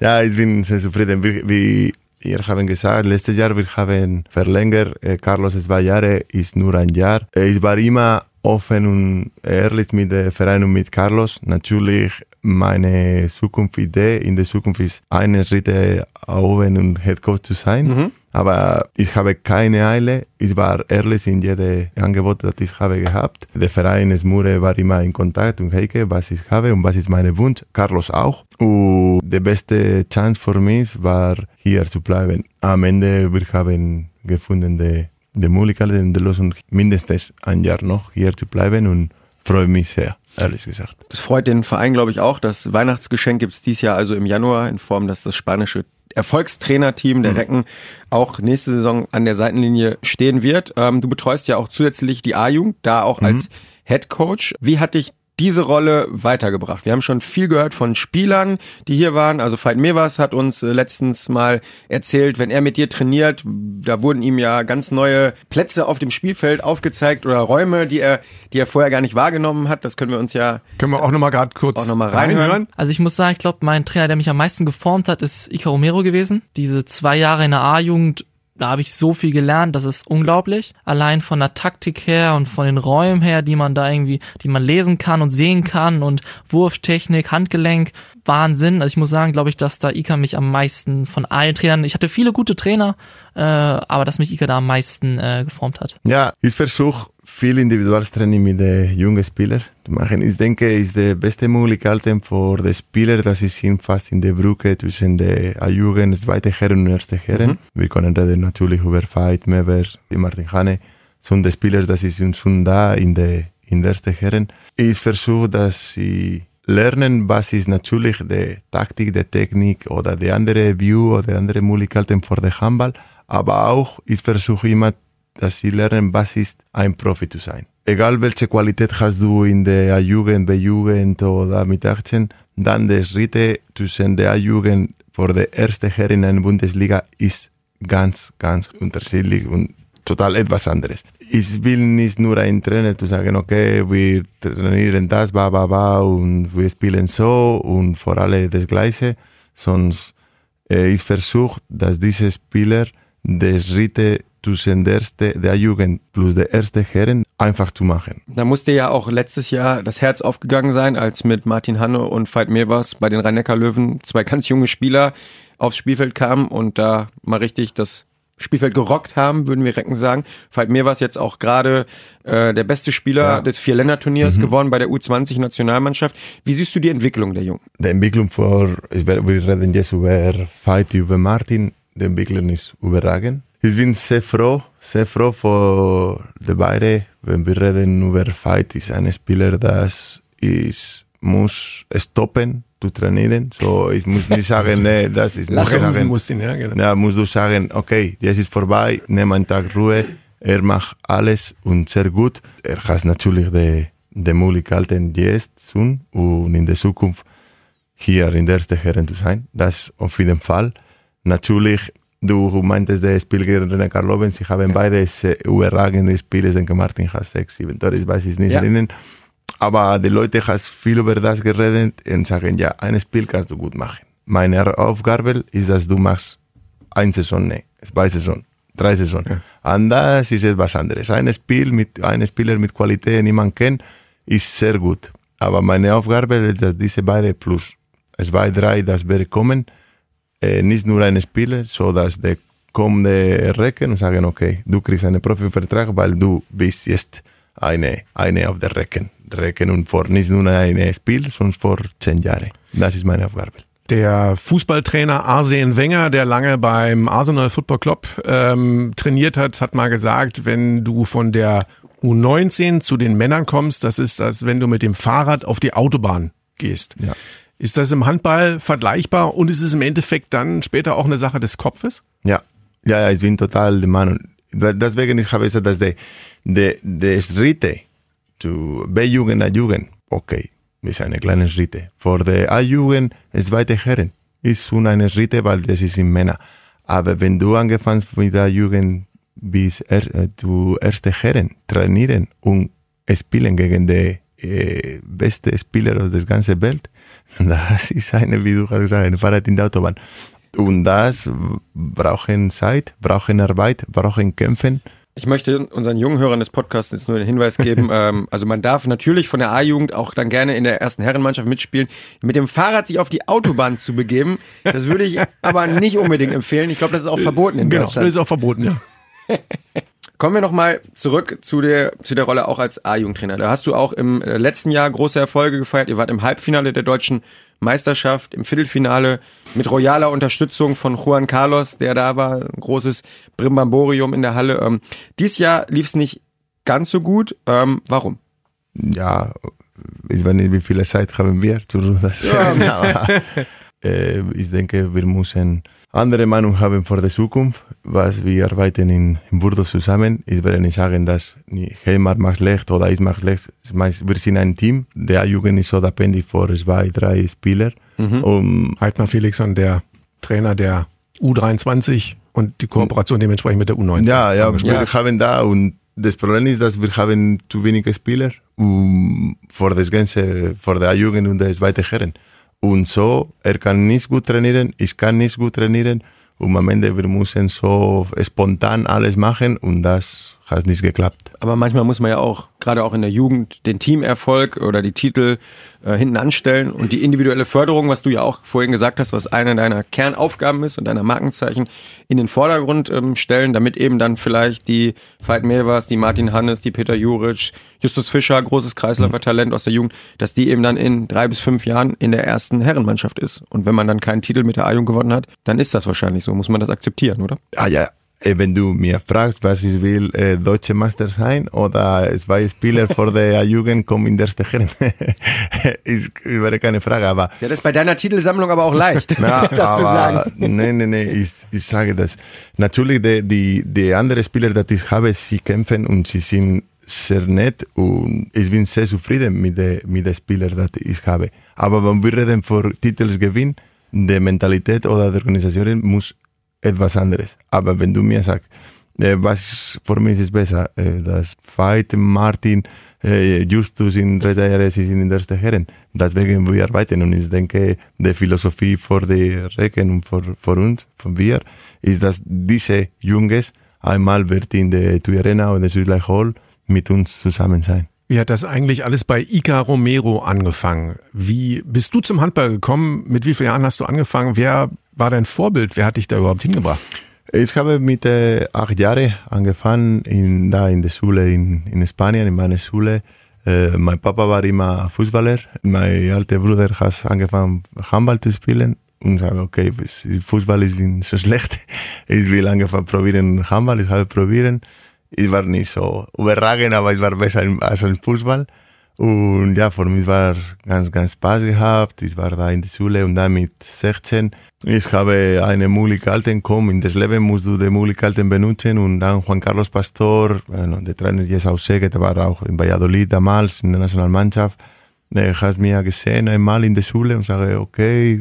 Ja, ich bin sehr zufrieden. Wie, wie ihr haben gesagt, letztes Jahr wir haben verlängert. Äh, Carlos zwei Jahre ist nur ein Jahr. Äh, Ich war immer offen und ehrlich mit dem Verein und mit Carlos. Natürlich meine Zukunftsidee in der Zukunft ist, eine Schritte oben und Head Coach zu sein. Aber ich habe keine Eile. Ich war ehrlich in jedem Angebot, das ich habe gehabt. Der Verein Smure war immer in Kontakt und Heike, was ich habe und was ist mein Wunsch. Carlos auch. Und die beste Chance für mich war, hier zu bleiben. Am Ende, wir haben gefunden, die, die Möglichkeit und die Lösung, mindestens ein Jahr noch hier zu bleiben und freue mich sehr, ehrlich gesagt. Das freut den Verein, glaube ich, auch. Das Weihnachtsgeschenk gibt es dieses Jahr also im Januar in Form, dass das spanische Erfolgstrainerteam der Recken auch nächste Saison an der Seitenlinie stehen wird. Ähm, du betreust ja auch zusätzlich die A-Jugend, da auch als Head Coach. Wie hat dich diese Rolle weitergebracht? Wir haben schon viel gehört von Spielern, die hier waren. Also Veit Mevers hat uns äh, letztens mal erzählt, wenn er mit dir trainiert, da wurden ihm ja ganz neue Plätze auf dem Spielfeld aufgezeigt oder Räume, die er, die er vorher gar nicht wahrgenommen hat. Das können wir uns ja Können wir auch nochmal gerade kurz Auch noch mal reinhören? Also ich muss sagen, ich glaube, mein Trainer, der mich am meisten geformt hat, ist Ica Romero gewesen. Diese zwei Jahre in der A-Jugend, da habe ich so viel gelernt, das ist unglaublich. Allein von der Taktik her und von den Räumen her, die man da irgendwie, die man lesen kann und sehen kann und Wurftechnik, Handgelenk, Wahnsinn. Also ich muss sagen, glaube ich, dass da Ica mich am meisten von allen Trainern, ich hatte viele gute Trainer, äh, aber dass mich Ica da am meisten äh, geformt hat. Ja, ich versuche viel Individualtraining mit den jungen Spielern zu machen. Ich denke, ist die beste Möglichkeit für die Spieler, dass sie sind fast in der Brücke zwischen der A-Jugend, zweite Herren und erste Herren. Wir können reden natürlich über Veit, Mevers, Martin Hane, sind die Spieler, dass sie sind schon da in der in der ersten Herren. Ich versuche, dass sie lernen, was ist natürlich die Taktik, die Technik oder die andere View oder andere Möglichkeiten für den Handball. Aber auch, ich versuche immer, dass sie lernen, was ist ein Profi zu sein. Egal welche Qualität hast du in der A-Jugend, B-Jugend oder mit 18, dann die Schritte zwischen der A-Jugend vor der ersten Herren in der Bundesliga ist ganz, ganz unterschiedlich und total etwas anderes. Ich will nicht nur ein Trainer zu sagen, okay, wir trainieren das, ba, ba, ba, und wir spielen so und vor allem das Gleiche, sonst äh, ich versuche, dass diese Spieler die Schritte zwischen der, erste, der Jugend plus der erste Herren einfach zu machen. Da musste ja auch letztes Jahr das Herz aufgegangen sein, als mit Martin Hanne und Veit Mewers bei den Rhein-Neckar-Löwen zwei ganz junge Spieler aufs Spielfeld kamen und da mal richtig das Spielfeld gerockt haben, würden wir Recken sagen. Veit Mewers jetzt auch gerade äh, der beste Spieler Ja. des Vierländerturniers geworden bei der U20-Nationalmannschaft. Wie siehst du die Entwicklung der Jungen? Die Entwicklung vor, wir reden jetzt über Fight, über Martin, die Entwicklung ist überragend. Ich bin sehr froh, sehr froh für die beiden, wenn wir reden über Fight, ist ein Spieler, das ist, muss stoppen zu trainieren. So, ich muss nicht sagen, nee, das ist, muss Bremsen sagen, muss ihn, ja, genau. ja, musst du sagen, okay, jetzt ist vorbei, nimm einen Tag Ruhe, er macht alles und sehr gut. Er hat natürlich die, die Möglichkeiten jetzt schon und in der Zukunft hier in der ersten Herren zu sein. Das auf jeden Fall. Natürlich, du meintest das Spiel gegen René Karloven, sie haben beide sehr überragende Spiele, denke Martin hat sechs, sieben Tore, ich weiß es nicht Ja. erinnern. Aber die Leute haben viel über das geredet und sagen, ja, ein Spiel kannst du gut machen. Meine Aufgabe ist, dass du machst eine Saison, nee, zwei Saison, drei Saison. Und das ist etwas anderes. Ein Spiel mit einem Spieler mit Qualität, niemand kennt, ist sehr gut. Aber meine Aufgabe ist, dass diese beiden plus zwei, drei, das wäre kommen, äh, nicht nur ein Spieler, so dass der kommt der Recken und sagen, okay, du kriegst einen Profivertrag, weil du bist jetzt eine, eine auf der Recken. Recken und vor nicht nur ein Spiel, sondern vor zehn Jahren. Das ist meine Aufgabe. Der Fußballtrainer Arsene Wenger, der lange beim Arsenal Football Club ähm, trainiert hat, hat mal gesagt, wenn du von der U19 zu den Männern kommst, das ist das, wenn du mit dem Fahrrad auf die Autobahn gehst. Ja. Ist das im Handball vergleichbar und ist es im Endeffekt dann später auch eine Sache des Kopfes? Ja, ja, ja ich bin total der Meinung. Deswegen ich habe ich gesagt, dass die, die, die Schritte zu B-Jugend, A-Jugend, okay, ist eine kleine Schritte. Für die A-Jugend, zweite Herren, ist schon eine Schritte, weil das ist in Männer. Aber wenn du angefangen mit der Jugend bis er, äh, zu erste Herren trainieren und spielen gegen die äh, beste Spieler der ganzen Welt, das ist eine, wie du hast gesagt, ein Fahrrad in der Autobahn. Und das brauchen Zeit, brauchen Arbeit, brauchen Kämpfen. Ich möchte unseren jungen Hörern des Podcasts jetzt nur den Hinweis geben, [LAUGHS] ähm, also man darf natürlich von der A-Jugend auch dann gerne in der ersten Herrenmannschaft mitspielen. Mit dem Fahrrad sich auf die Autobahn zu begeben, das würde ich aber nicht unbedingt empfehlen. Ich glaube, das ist auch verboten in Genau, das Deutschland. ist auch verboten, ja. [LAUGHS] Kommen wir nochmal zurück zu der, zu der Rolle auch als A-Jugendtrainer. Da hast du auch im äh, letzten Jahr große Erfolge gefeiert. Ihr wart im Halbfinale der deutschen Meisterschaft, im Viertelfinale mit royaler Unterstützung von Juan Carlos, der da war. Ein großes Brimbamborium in der Halle. Ähm, dies Jahr lief es nicht ganz so gut. Ähm, warum? Ja, ich weiß nicht, wie viel Zeit haben wir sagen, [LAUGHS] aber äh, ich denke, wir müssen andere Meinung haben für die Zukunft, was wir arbeiten in, in Burgos zusammen. Ich werde nicht sagen, dass Helmar macht schlecht oder ich mache schlecht. Wir sind ein Team. Der Jugend ist so abhängig von zwei, drei Spieler. Und Heidmar Felixson, der Trainer der U23 und die Kooperation dementsprechend mit der U19. Ja, ja, wir haben da und das Problem ist, dass wir haben zu wenige Spieler um, für das ganze, für die Jugend und die zweite Herren. Und so, er kann nicht gut trainieren, ich kann nicht gut trainieren. Und am Ende wir müssen so spontan alles machen und das hat nicht geklappt. Aber manchmal muss man ja auch, gerade auch in der Jugend, den Teamerfolg oder die Titel äh, hinten anstellen und die individuelle Förderung, was du ja auch vorhin gesagt hast, was eine deiner Kernaufgaben ist und deiner Markenzeichen, in den Vordergrund ähm, stellen, damit eben dann vielleicht die Veit Mewers, die Martin Hannes, die Peter Juric, Justus Fischer, großes Kreisläufertalent aus der Jugend, dass die eben dann in drei bis fünf Jahren in der ersten Herrenmannschaft ist. Und wenn man dann keinen Titel mit der A-Jugend gewonnen hat, dann ist das wahrscheinlich so. Muss man das akzeptieren, oder? Ah ja, Wenn du mir fragst, was [LAUGHS] [LAUGHS] ich will, äh, deutsche Meister sein oder zwei Spieler vor der Jugend kommen in der erste Herren, ist wäre keine Frage, aber Ja, das ist bei deiner Titelsammlung aber auch leicht, [LAUGHS] na, das zu aber, sagen. Nein, nein, nein, ich, ich sage das. Natürlich, die, die, die anderen Spieler, die ich habe, sie kämpfen und sie sind sehr nett und ich bin sehr zufrieden mit den mit den Spielern, die ich habe. Aber wenn wir reden von Titelsgewinn, die Mentalität oder die Organisation muss etwas anderes. Aber wenn du mir sagst, äh, was für mich ist besser, äh, das Veit, Martin, äh, Justus in drei Jahren, sind in der ersten Herren. Deswegen wir arbeiten und ich denke, die Philosophie für die Recken und für, für uns, von wir, ist, dass diese Junges einmal wird in der TUI Arena oder Südleich Hall mit uns zusammen sein. Wie hat das eigentlich alles bei Ica Romero angefangen? Wie bist du zum Handball gekommen? Mit wie vielen Jahren hast du angefangen? Wer war dein Vorbild? Wer hat dich da überhaupt hingebracht? Ich habe mit äh, acht Jahren angefangen, in, da in der Schule in, in Spanien, in meiner Schule. Äh, mein Papa war immer Fußballer. Mein alter Bruder hat angefangen, Handball zu spielen. Und ich habe, okay, Fußball ist so schlecht. [LAUGHS] Ich will angefangen probieren Handball. Ich habe probieren. Ich war nicht so überragend, aber ich war besser als im Fußball. Und ja, für mich war ganz, ganz Spaß gehabt. Ich war da in der Schule und dann mit 16. Ich habe eine Möglichkeit kommen. In das Leben musst du die Möglichkeiten benutzen. Und dann Juan Carlos Pastor, der Trainer jetzt aus Sege, der war auch in Valladolid damals in der Nationalmannschaft. Der hat mir gesehen einmal in der Schule und sage, okay,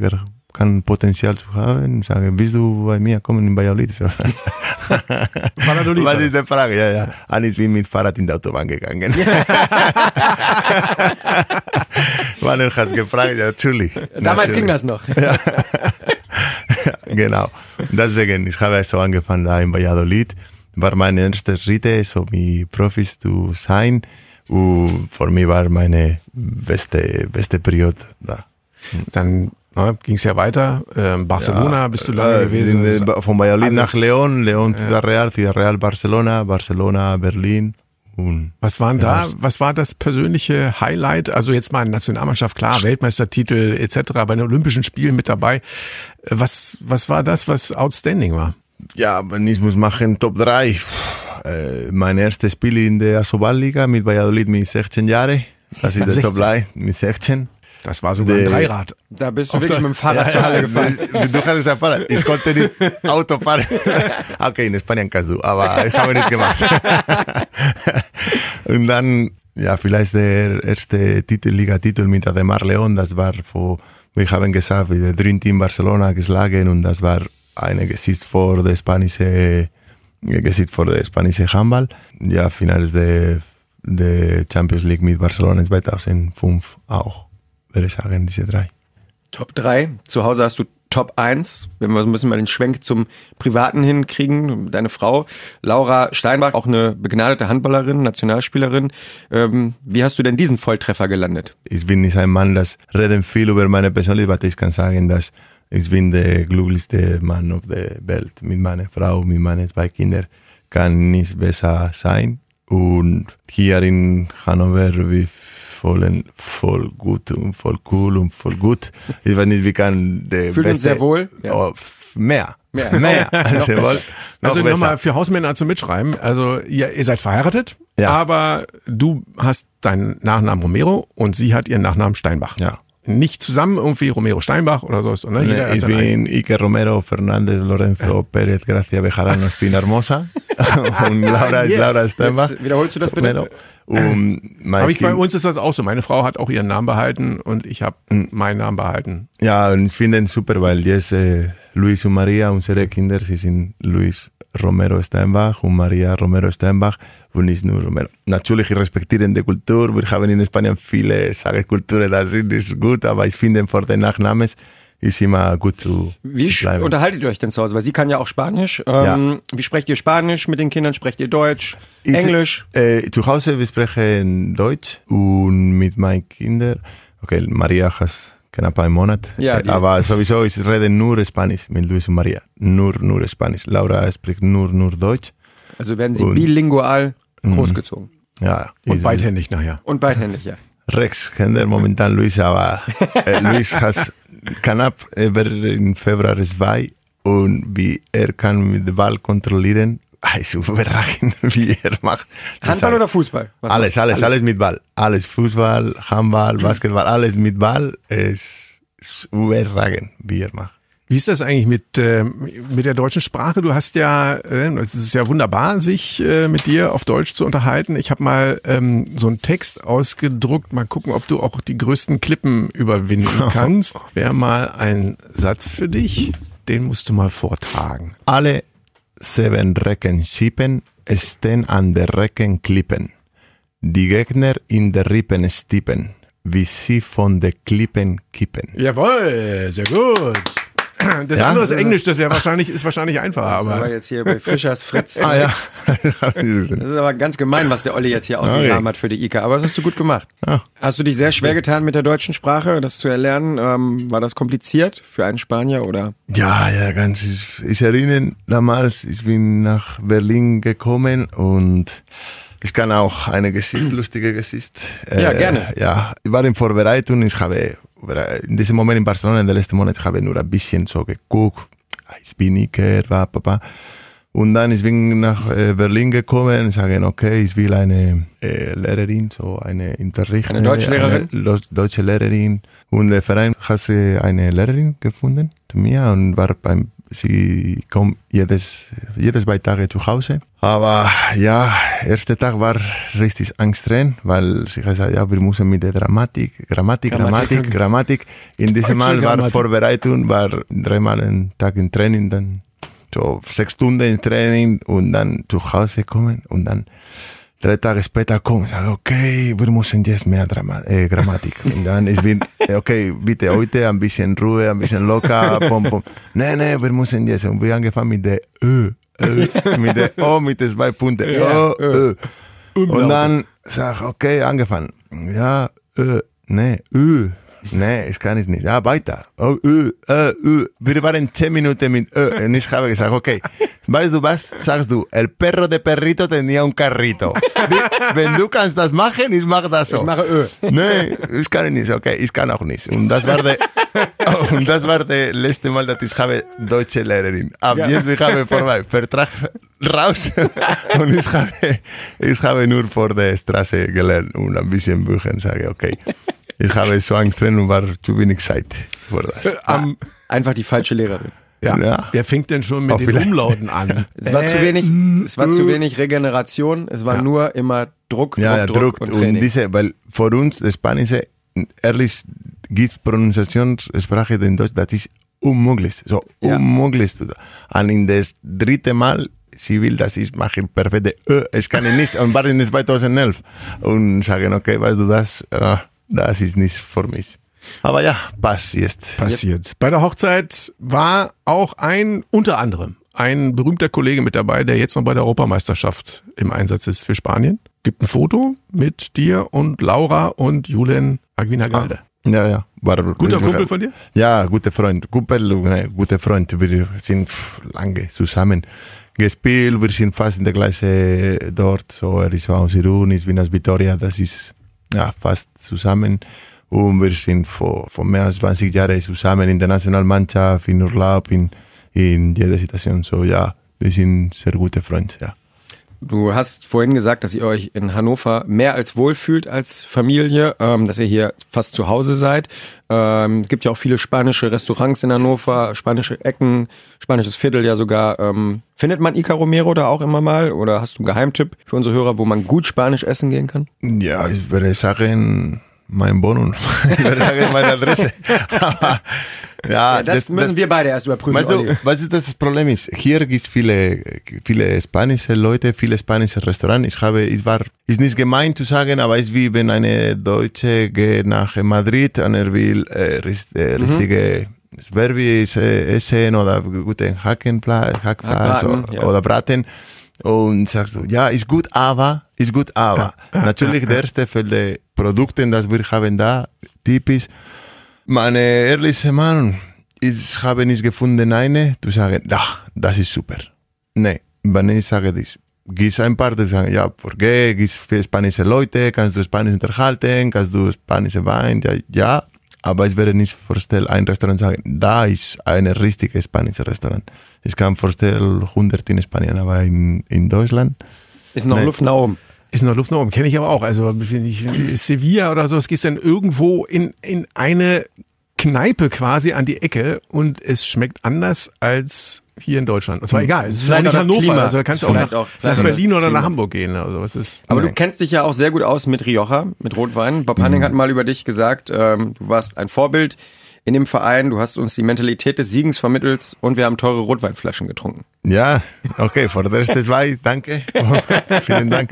kann Potenzial zu haben. Sage, willst du bei mir kommen in Valladolid? Was ist die Frage? Ja, ja. Und ich bin mit Fahrrad in die Autobahn gegangen. Wann [LAUGHS] er hat gefragt, ja, natürlich. Damals natürlich. ging das noch. genau. [LAUGHS] Deswegen, ich habe so angefangen da in Valladolid. War meine erste Schritte, so wie Profis zu sein. Und für mich war meine beste, beste Periode da. Dann ging es ja weiter. Ähm, Barcelona bist du lange Äh, gewesen. in- Von Valladolid nach León, León Ciudad Real, Ciudad Real Barcelona, Barcelona Berlin. Und Was waren da, was war das persönliche Highlight? Also jetzt mal Nationalmannschaft, klar, Weltmeistertitel etc., bei den Olympischen Spielen mit dabei. Was, was war das, was outstanding war? Ja, wenn ich muss machen Top 3. Äh, mein erstes Spiel in der Asobal-Liga mit Valladolid mit 16 Jahren. Das ist der Top 3 mit 16. Das war sogar ein Dreirad. Da bist du Auf wirklich mit dem Fahrrad zur Halle [LAUGHS] gefahren. Du hast es erfahren. Ich konnte nicht [LAUGHS] Auto fahren. [LAUGHS] Okay, in Spanien kannst du, aber ich habe nichts gemacht. Und dann, ja, vielleicht der erste Titel, Liga-Titel mit Ademar León, das war vor, wir haben gesagt, wie der Dream Team Barcelona geschlagen und das war eine Gesicht vor der spanische, Gesicht vor der spanische Handball. Ja, Finals der, der Champions League mit Barcelona 2005 auch, würde ich sagen, diese drei. Top 3. Zu Hause hast du Top 1. Wenn wir so ein bisschen mal den Schwenk zum Privaten hinkriegen. Deine Frau, Laura Steinbach, auch eine begnadete Handballerin, Nationalspielerin. Ähm, wie hast du denn diesen Volltreffer gelandet? ich bin nicht ein Mann, das reden viel über meine Persönlichkeit, aber ich kann sagen, dass ich bin der glücklichste Mann auf der Welt. Mit meiner Frau, mit meinen zwei Kindern kann nicht besser sein. Und hier in Hannover, wir voll, voll gut und voll cool und voll gut. Ich weiß nicht, wie kann der uns beste, sehr wohl, ja. Oh, mehr. Mehr. [LAUGHS] Mehr. Also, wohl, noch Also nochmal für Hausmänner zum Mitschreiben. Also ihr, ihr seid verheiratet, Ja. aber du hast deinen Nachnamen Romero und sie hat ihren Nachnamen Steinbach. Ja. Nicht zusammen irgendwie Romero Steinbach oder so. sondern jeder hat ich bin Iker Romero, Fernández, Lorenzo Pérez, Gracia Bejarano, Espina Hermosa. [LAUGHS] [LAUGHS] und Laura ist Yes. Laura Steinbach. Jetzt wiederholst du das bitte? Romero. [CLEARS THROAT] Mein Aber ich, bei uns ist das auch so. Meine Frau hat auch ihren Namen behalten und ich habe Hm. meinen Namen behalten. Ja, und ich finde ihn super, weil jetzt äh, Luis und Maria, unsere Kinder, sie sind Luis Romero Steinbach und Maria Romero Steinbach und nicht nur Romero. Natürlich, ich respektiere die Kultur. Wir haben in Spanien viele Sagekulturen, das ist gut, aber ich finde, vor den Nachnamen ist immer gut zu Wie zu bleiben. unterhaltet ihr euch denn zu Hause? Weil sie kann ja auch Spanisch. Ähm, Wie sprecht ihr Spanisch mit den Kindern? Sprecht ihr Deutsch? Ich- Englisch? Äh, zu Hause wir sprechen Deutsch und mit meinen Kindern, okay, Maria hat knapp einen Monat, Ja, die- aber sowieso ich rede nur Spanisch mit Luis und Maria, nur, nur Spanisch. Laura spricht nur, nur Deutsch. Also werden sie und- bilingual großgezogen. Ja, Und ist- beidhändig nachher. Und beidhändig, ja. [LAUGHS] Rechtshänder momentan Luis, aber äh, Luis hat knapp, er wird im Februar zwei, und wie er kann mit dem Ball kontrollieren. Ist überragend, wie er macht. Handball oder Fußball? Was alles, du? alles, alles mit Ball. Alles Fußball, Handball, Basketball, alles mit Ball. Es ist überragend, wie er macht. Wie ist das eigentlich mit, äh, mit der deutschen Sprache? Du hast ja, äh, es ist ja wunderbar, sich äh, mit dir auf Deutsch zu unterhalten. Ich habe mal ähm, so einen Text ausgedruckt. Mal gucken, ob du auch die größten Klippen überwinden [LAUGHS] kannst. Wäre mal ein Satz für dich. Den musst du mal vortragen. Alle sieben Reckenschippen stehen an der Reckenklippen. Die Gegner in der Rippen stippen, wie sie von den Klippen kippen. Jawohl, sehr gut. [CLEARS THROAT] Das Ja, andere ist Englisch, das wäre [LAUGHS] wahrscheinlich, ist wahrscheinlich einfacher, Das ist aber aber jetzt hier bei Fischers Fritz. [LAUGHS] Ah ja. [LAUGHS] Das ist aber ganz gemein, was der Olli jetzt hier ausgegraben hat für die IKA. Aber das hast du gut gemacht. Ja. Hast du dich sehr schwer getan mit der deutschen Sprache, das zu erlernen? Ähm, war das kompliziert für einen Spanier oder? Ja, ja, ganz. Ich, ich erinnere damals, ich bin nach Berlin gekommen und ich kann auch eine Geschichte, [CLEARS THROAT] lustige Geschichte. Ja, gerne. Ja, ich war in Vorbereitung, ich habe in diesem Moment in Barcelona, in den letzten Monaten, ich habe nur ein bisschen so geguckt, ich bin Iker, papa. Und dann ich bin nach äh, Berlin gekommen und sage, okay, ich will eine äh, Lehrerin, so eine Unterricht. Eine Deutschlehrerin? Eine Lo- deutsche Lehrerin. Und der Verein hat äh, eine Lehrerin gefunden zu mir und war beim, sie kommt jedes, jedes zwei Tage zu Hause. Aber ja, erster Tag war richtig anstrengend, weil sie gesagt, ja, wir müssen mit der Grammatik, Grammatik, Grammatik, Grammatik. In diesem Mal war. Vorbereitung, war dreimal einen Tag im Training, dann so sechs Stunden im Training und dann zu Hause kommen und dann drei Tage später kommen und sagen, okay, wir müssen jetzt mehr Drama äh, Grammatik. Und [LAUGHS] dann ist äh, okay, bitte heute ein bisschen Ruhe, ein bisschen locker, pom, pom. Nee, nee, wir müssen jetzt. Und wir angefangen mit der Ö, Ö, mit der O, mit den zwei Punkten. O, Ö. Und dann sag, okay, angefangen. Ja, Ö, nee, Ö. Nee, ich kann es nicht. Ja, weiter. Oh, Ö, Ö, Ö. Wir waren zehn Minuten mit Ö. Und ich habe gesagt, okay, weißt du was? Sagst du, el perro de perrito tenía un carrito. Wenn du kannst das machen, ich mache das so. Ich mache Ö. Nee, ich kann nicht. Okay, ich kann auch nicht. Und das war der, und das war der letzte Mal, dass ich habe deutsche Lehrerin. Ab jetzt ich habe vorbei. Vertrag raus. Und ich habe, ich habe nur vor der Straße gelernt und ein bisschen Büchern sage, okay. Ich habe so anstrengend und war zu wenig Zeit für das. am, Einfach die falsche Lehrerin. ja, Ja. wer fängt denn schon mit Auch den vielleicht. Umlauten an? Es war zu wenig, es war zu wenig Regeneration, es war nur immer Druck, Druck, Ja, ja, Druck, Druck. und Und, Training. diese, weil für uns, das Spanische, ehrlich, gibt Pronunciationssprache in Deutsch, das ist unmöglich. So, Ja. unmöglich. Und in das dritte Mal, sie will, dass ich mache perfekte Ö, ich kann nicht. Und war in 2011. Und sagen, okay, weißt du, das, äh, das ist nicht für mich. Aber ja, passt jetzt. passiert. Bei der Hochzeit war auch ein, unter anderem, ein berühmter Kollege mit dabei, der jetzt noch bei der Europameisterschaft im Einsatz ist für Spanien. Gibt ein Foto mit dir und Laura und Julian Aguinagalde. Ja, ja. War, Guter Kumpel von dir? Ja, guter Freund. Kumpel, ne, guter Freund. Wir sind lange zusammen gespielt. Wir sind fast in der gleichen dort. So, er ist aus Irun, ich bin aus Vitoria. Das ist ja fast zusammen. Und wir sind vor, vor mehr als 20 Jahren zusammen in der Nationalmannschaft, in Urlaub, in, in jeder Situation. So, ja, wir sind sehr gute Freunde, ja. Du hast vorhin gesagt, dass ihr euch in Hannover mehr als wohl fühlt als Familie, ähm, dass ihr hier fast zu Hause seid. Ähm, es gibt ja auch viele spanische Restaurants in Hannover, spanische Ecken, spanisches Viertel ja sogar. Ähm, findet man Ica Romero da auch immer mal? Oder hast du einen Geheimtipp für unsere Hörer, wo man gut spanisch essen gehen kann? Ja, ich würde sagen, mein Wohnung. [LAUGHS] ich würde sagen, meine Adresse. [LAUGHS] [LAUGHS] Ja, das, müssen wir beide erst überprüfen. Weißt du, was ist das Problem ist? Hier gibt es viele, viele spanische Leute, viele spanische Restaurants. Ich habe, ich war, ist nicht gemeint zu sagen, aber es ist wie wenn eine Deutsche geht nach Madrid und er will äh, äh, richtige Sperrbis äh, essen oder guten Hackenfleisch, Hackfleisch oder, ja. oder Braten. Und sagst du, ja, ist gut, aber, ist gut, aber. [LAUGHS] Natürlich, der erste für die Produkte, das wir haben da, typisch. Meine ehrliche Meinung, ich habe nicht gefunden eine, zu sagen, ja, das ist super. Nee, wenn ich sage das, gibt ein paar, die sagen, ja, porque gibt viele spanische Leute, kannst du Spanisch unterhalten, kannst du spanische Wein, ja, ja, aber ich werde nicht vorstellen, ein Restaurant sagen, da ist ein richtiges spanisches Restaurant. Ich kann vorstellen, 100 in Spanien, aber in, in Deutschland. Ist noch Nee. Luft nach oben. Ist noch Luft nach oben, kenne ich aber auch. Also wenn ich, Sevilla oder so, es geht dann irgendwo in, in eine Kneipe quasi an die Ecke und es schmeckt anders als hier in Deutschland. Und zwar egal, es ist Vielleicht auch nicht Hannover, Klima. also da kannst du auch Vielleicht nach, auch- nach Berlin oder nach. Hamburg gehen. Also es ist Aber du Nein. kennst dich ja auch sehr gut aus mit Rioja, mit Rotwein. Bob Hanning hat mal über dich gesagt, ähm, du warst ein Vorbild in dem Verein, du hast uns die Mentalität des Siegens vermittelt und wir haben teure Rotweinflaschen getrunken. Ja, okay, für die ersten zwei, danke. [LAUGHS] Vielen Dank.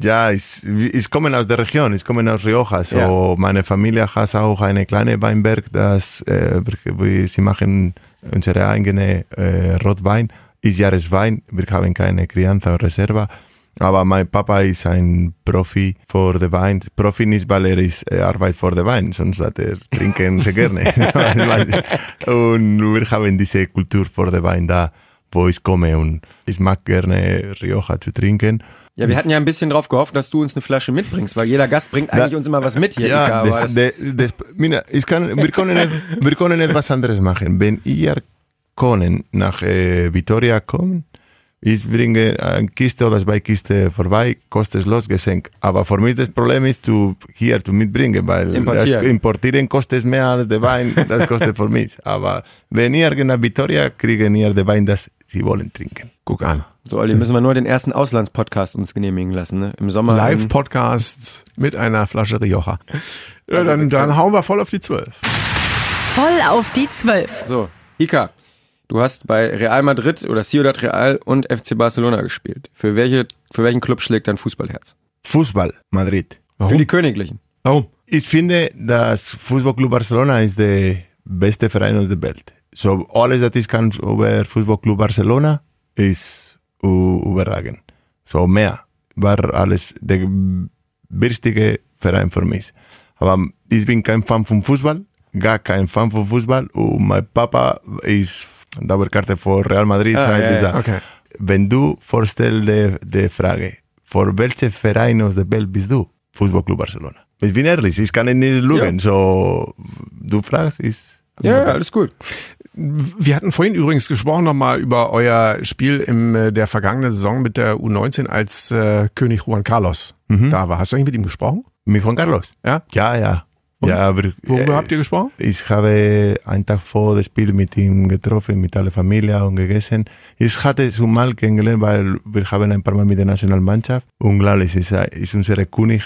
Ja, ich, ich komme aus der Region, ich komme aus Rioja. So, Ja. meine Familie hat auch eine kleine Weinberg, das, äh, wir- sie machen unsere eigene äh, Rotwein, ist Jahreswein, wir haben keine Crianza oder Reserva. Aber mein Papa ist ein Profi für den Wein. Profi nicht, weil er ist, er arbeitet für den Wein, sonst hat er trinken sehr gerne. [LAUGHS] [LAUGHS] und wir haben diese Kultur für den Wein da, wo ich komme und ich mag gerne Rioja zu trinken. Ja, wir hatten ja ein bisschen drauf gehofft, dass du uns eine Flasche mitbringst, weil jeder Gast bringt eigentlich uns immer was mit hier. Ika, Ja, aber das, das- das, mira, ich kann, wir, können nicht, wir können etwas anderes machen. Wenn ihr können nach äh, Vitoria kommen, ich bringe eine Kiste oder zwei Kiste vorbei, kostenlos Geschenk. Aber für mich das Problem ist, zu, hier zu mitbringen, weil Importieren. das Importieren kostet mehr als der Wein, das kostet für mich. Aber wenn ihr nach Vitoria, kriegen ihr den Wein, das sie wollen trinken. Guck an. So, Olli, müssen wir nur den ersten Auslandspodcast uns genehmigen lassen, ne? Im Sommer. Live-Podcast mit einer Flasche Rioja. Ja, dann, dann hauen wir voll auf die Zwölf. Voll auf die Zwölf. So, Ika, du hast bei Real Madrid oder Ciudad Real und FC Barcelona gespielt. Für, welche, für welchen Club schlägt dein Fußballherz? Fußball, Madrid. Für die Königlichen. Warum? Ich finde, dass Fußball Club Barcelona ist der beste Verein auf der Welt. So, alles, was ich kann über Fußball Club Barcelona, ist überragend. So, mehr. War alles der wichtige Verein für mich. Aber ich bin kein Fan von Fußball, gar kein Fan von Fußball. Und mein Papa ist Dauerkarte für Real Madrid. Ah, seit ja, ja. Okay. Wenn du vorstellst die, Frage, für welchen Verein aus der Welt bist du? Fußball Club Barcelona. Ich bin ehrlich, ich kann nicht lügen. So, du fragst, ist. Ja, ja, alles gut. Wir hatten vorhin übrigens gesprochen nochmal über euer Spiel im äh, der vergangenen Saison mit der U19, als äh, König Juan Carlos da war. Hast du eigentlich mit ihm gesprochen? Mit Juan Carlos? Ja? Ja, ja. Ja, aber, Worüber äh, habt ihr gesprochen? Ich habe einen Tag vor dem Spiel mit ihm getroffen, mit aller Familie und gegessen. Ich hatte es mal kennengelernt, weil wir haben ein paar Mal mit der Nationalmannschaft. Unglaublich, ist, ist unser König.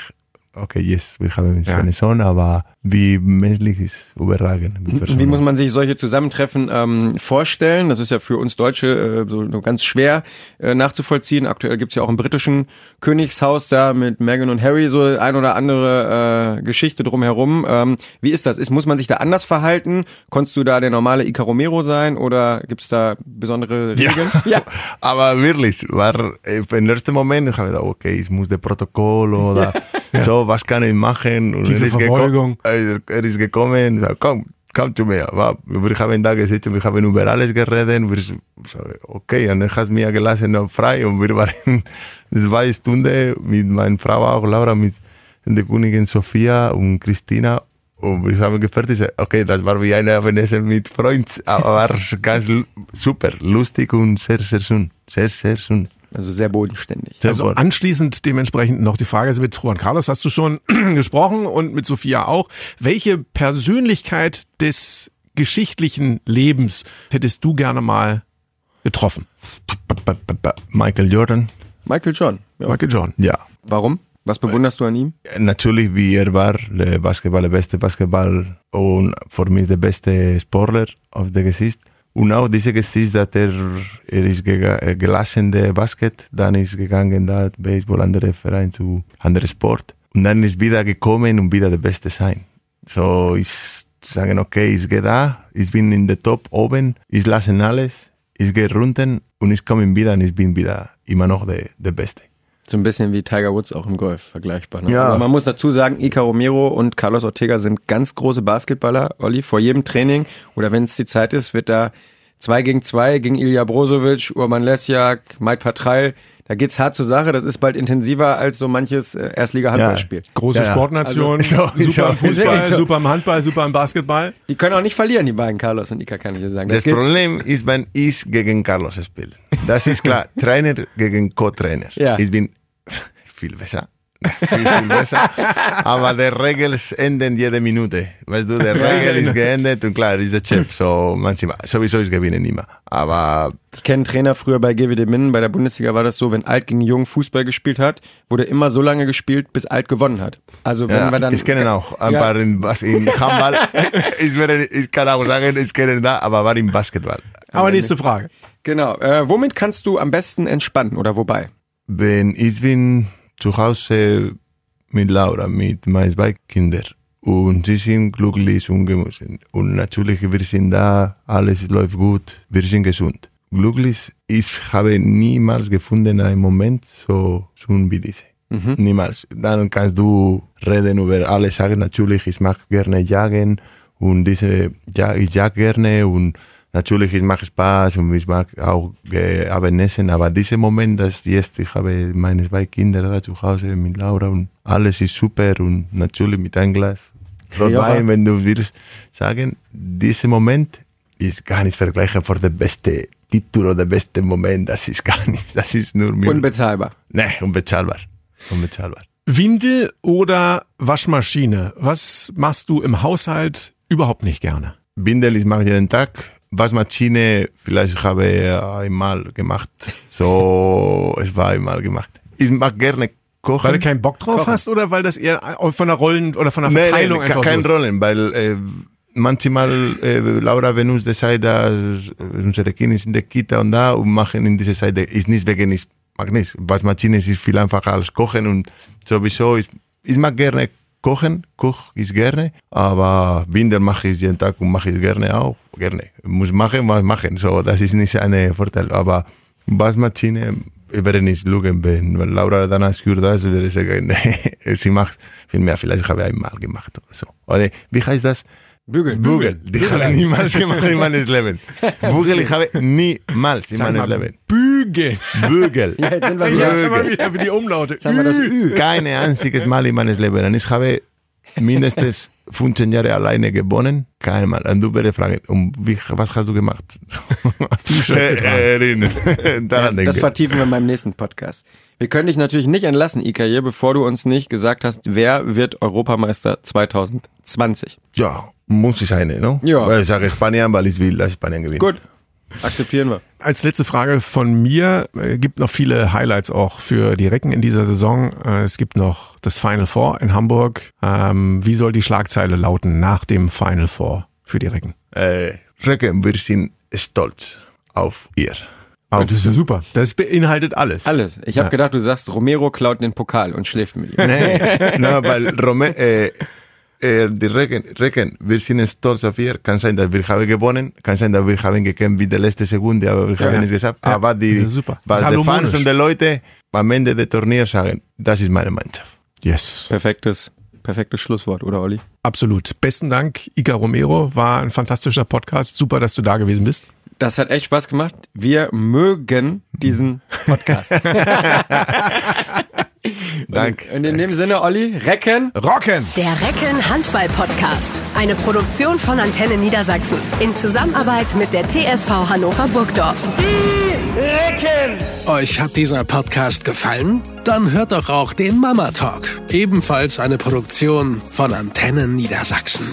Okay, yes, wir haben Ja. seinen Sohn, aber wie menschlich ist überragend. wie muss man sich solche Zusammentreffen ähm, vorstellen? Das ist ja für uns Deutsche äh, so ganz schwer äh, nachzuvollziehen. Aktuell gibt's ja auch im britischen Königshaus da mit Meghan und Harry so ein oder andere äh, Geschichte drumherum. Ähm, wie ist das? Ist, muss man sich da anders verhalten? Konntest du da der normale Ica Romero sein oder gibt's da besondere Regeln? [LAUGHS] Ja. Aber wirklich, war äh, im ersten Moment, ich habe gedacht, okay, ich muss das Protokoll oder so, was kann ich machen? Und Tiefe er geko- er, ist gekommen, sagt, komm, komm zu mir. Wir haben da gesessen, wir haben über alles geredet. Wir okay, und er hat mir gelassen frei und wir waren [LAUGHS] zwei Stunden mit meiner Frau auch, Laura, mit der Königin Sophia und Christina und wir haben gefertigt, okay, das war wie ein Abendessen mit Freunden, aber war ganz super, lustig und sehr, sehr schön. Sehr, sehr schön. Also sehr bodenständig. Sehr Also anschließend dementsprechend noch die Frage, mit Juan Carlos hast du schon [CLEARS THROAT] gesprochen und mit Sophia auch. Welche Persönlichkeit des geschichtlichen Lebens hättest du gerne mal getroffen? Michael Jordan, Michael John. Ja. Michael John. ja. Warum? Was bewunderst du an ihm? Natürlich, wie er war, der Basketball, der beste Basketball und für mich der beste Sportler auf der Gesicht. Und auch diese Gesicht, dass er, er ist äh, gelassen, der Basket, dann ist gegangen, da Baseball, andere Verein zu andere Sport. Und dann ist wieder gekommen und wieder der Beste sein. So, ich sagen, okay, ich gehe da, ich bin in der Top oben, ich lasse alles, ich gehe runter und ich komme wieder und ich bin wieder immer noch der, der Beste. So ein bisschen wie Tiger Woods auch im Golf, vergleichbar. Ne? Ja. Aber man muss dazu sagen, Ica Romero und Carlos Ortega sind ganz große Basketballer. Olli, vor jedem Training oder wenn es die Zeit ist, wird da Zwei gegen zwei gegen Ilja Brozovic, Urban Lesjak, Mike Patreil. Da geht's hart zur Sache. Das ist bald intensiver als so manches äh, Erstliga-Handballspiel. Große Ja, ja. Sportnation, Also, so, super so. im Fußball, so. super im Handball, super im Basketball. Die können auch nicht verlieren, die beiden Carlos und Ika, kann ich dir sagen. Das geht- Problem ist, wenn ich gegen Carlos spiele. Das ist klar. [LAUGHS] Trainer gegen Co-Trainer. Ja. Ich bin [LAUGHS] viel besser. Viel, viel besser. Aber die Regeln enden jede Minute. Weißt du, die Regel ist geendet und klar, ist der Chef. So, manchmal, sowieso ist gewinnen immer. Aber Ich kenne einen Trainer früher bei GWD Minden. Bei der Bundesliga war das so, wenn Alt gegen Jung Fußball gespielt hat, wurde immer so lange gespielt, bis Alt gewonnen hat. Also wenn ja, wir dann. ich kenne auch ein Ja. paar in, was in Handball. [LAUGHS] ich, werde, ich kann auch sagen, ich kenne da, aber war im Basketball. Aber nächste Frage. Genau. Äh, womit kannst du am besten entspannen oder wobei? Wenn ich bin zu Hause mit Laura, mit meinen zwei Kindern und sie sind glücklich und gemütlich. Und natürlich, wir sind da, alles läuft gut, wir sind gesund. Glücklich, ich habe niemals gefunden einen Moment so schön wie diese. Niemals. Dann kannst du reden über alle Sachen. Natürlich, ich mag gerne jagen und diese, ja, ich jag gerne und natürlich, es macht Spaß und ich mag auch äh, Abendessen, aber dieser Moment, dass jetzt, ich habe meine zwei Kinder da zu Hause mit Laura und alles ist super und natürlich mit einem Glas Rotwein, wenn du willst sagen, dieser Moment ist gar nicht vergleichbar für den besten Titel oder den besten Moment, das ist gar nicht, das ist nur mir. Unbezahlbar. Nee, unbezahlbar. Unbezahlbar. Windel oder Waschmaschine? Was machst du im Haushalt überhaupt nicht gerne? Windel, ich mache jeden Tag. Waschmaschine, vielleicht habe ich einmal gemacht. So, [LAUGHS] es war einmal gemacht. Ich mag gerne kochen. Weil du keinen Bock drauf hast oder weil das eher von der Rollen oder von der Nee, Verteilung nee, einfach kein so ist? Rollen, weil äh, manchmal äh, Laura, wenn uns die Zeit, dass unsere Kinder sind in der Kita und da und machen in dieser Seite, ist nicht wegen, ich mag nicht. Waschmaschine ist viel einfacher als kochen und sowieso, ich, ich mag gerne kochen, koch ich gerne, aber Binder mache ich jeden Tag und mache ich gerne auch, gerne. Muss machen, was machen, so, das ist nicht ein Vorteil, aber Waschmaschine, ich werde nicht lügen, wenn Laura danach gehört ist, würde ich sagen, [LAUGHS] sie macht viel mehr, vielleicht habe ich einmal gemacht oder so. Oder wie heißt das? Bügeln. Bügel. Die habe ich niemals gemacht in meinem Leben. Bügel, ich habe niemals in meinem Leben. Bügeln. Bügel. Ja, jetzt sind wir Ja, wieder. immer wieder wie die Umlaute. Jetzt haben wir das Ü. Kein einziges Mal in meinem Leben. Und ich habe mindestens 15 Jahre alleine gewonnen. Kein Mal. Und du würdest fragen, um wie, was hast du gemacht? [LAUGHS] Äh, erinnern. [LAUGHS] Daran Das denke vertiefen wir in meinem nächsten Podcast. Wir können dich natürlich nicht entlassen, Ikaje, bevor du uns nicht gesagt hast, wer wird Europameister 2020. Ja, muss ich sein, ne? Ja. Weil ich sage Spanien, weil ich will, dass Spanien gewinnt. Gut, akzeptieren wir. Als letzte Frage von mir, äh, gibt noch viele Highlights auch für die Recken in dieser Saison. Äh, es gibt noch das Final Four in Hamburg. Ähm, wie soll die Schlagzeile lauten nach dem Final Four für die Recken? Äh, Recken, wir sind stolz auf ihr. Auf Das ist ja super. Das beinhaltet alles. Alles. Ich habe gedacht, du sagst, Romero klaut den Pokal und schläft mit ihm. Nee, [LAUGHS] no, weil Rome, äh, äh, die Recken, Recken, wir sind stolz auf ihr. Kann sein, dass wir haben gewonnen. Kann sein, dass wir haben gekämpft wie die letzte Sekunde, aber wir haben ja. es geschafft. Ja. Aber die, Ja, super. was die. Fans und die Leute am Ende des Turniers sagen, das ist meine Mannschaft. Yes. Perfektes, perfektes Schlusswort, oder Olli? Absolut. Besten Dank, Ika Romero. War ein fantastischer Podcast. Super, dass du da gewesen bist. Das hat echt Spaß gemacht. Wir mögen diesen [LAUGHS] Podcast. [LAUGHS] Danke. Und in dem Sinne, Olli, Recken. Rocken! Der Recken Handball Podcast. Eine Produktion von Antenne Niedersachsen. In Zusammenarbeit mit der TSV Hannover Burgdorf. Euch hat dieser Podcast gefallen? Dann hört doch auch den Mama Talk, ebenfalls eine Produktion von Antennen Niedersachsen.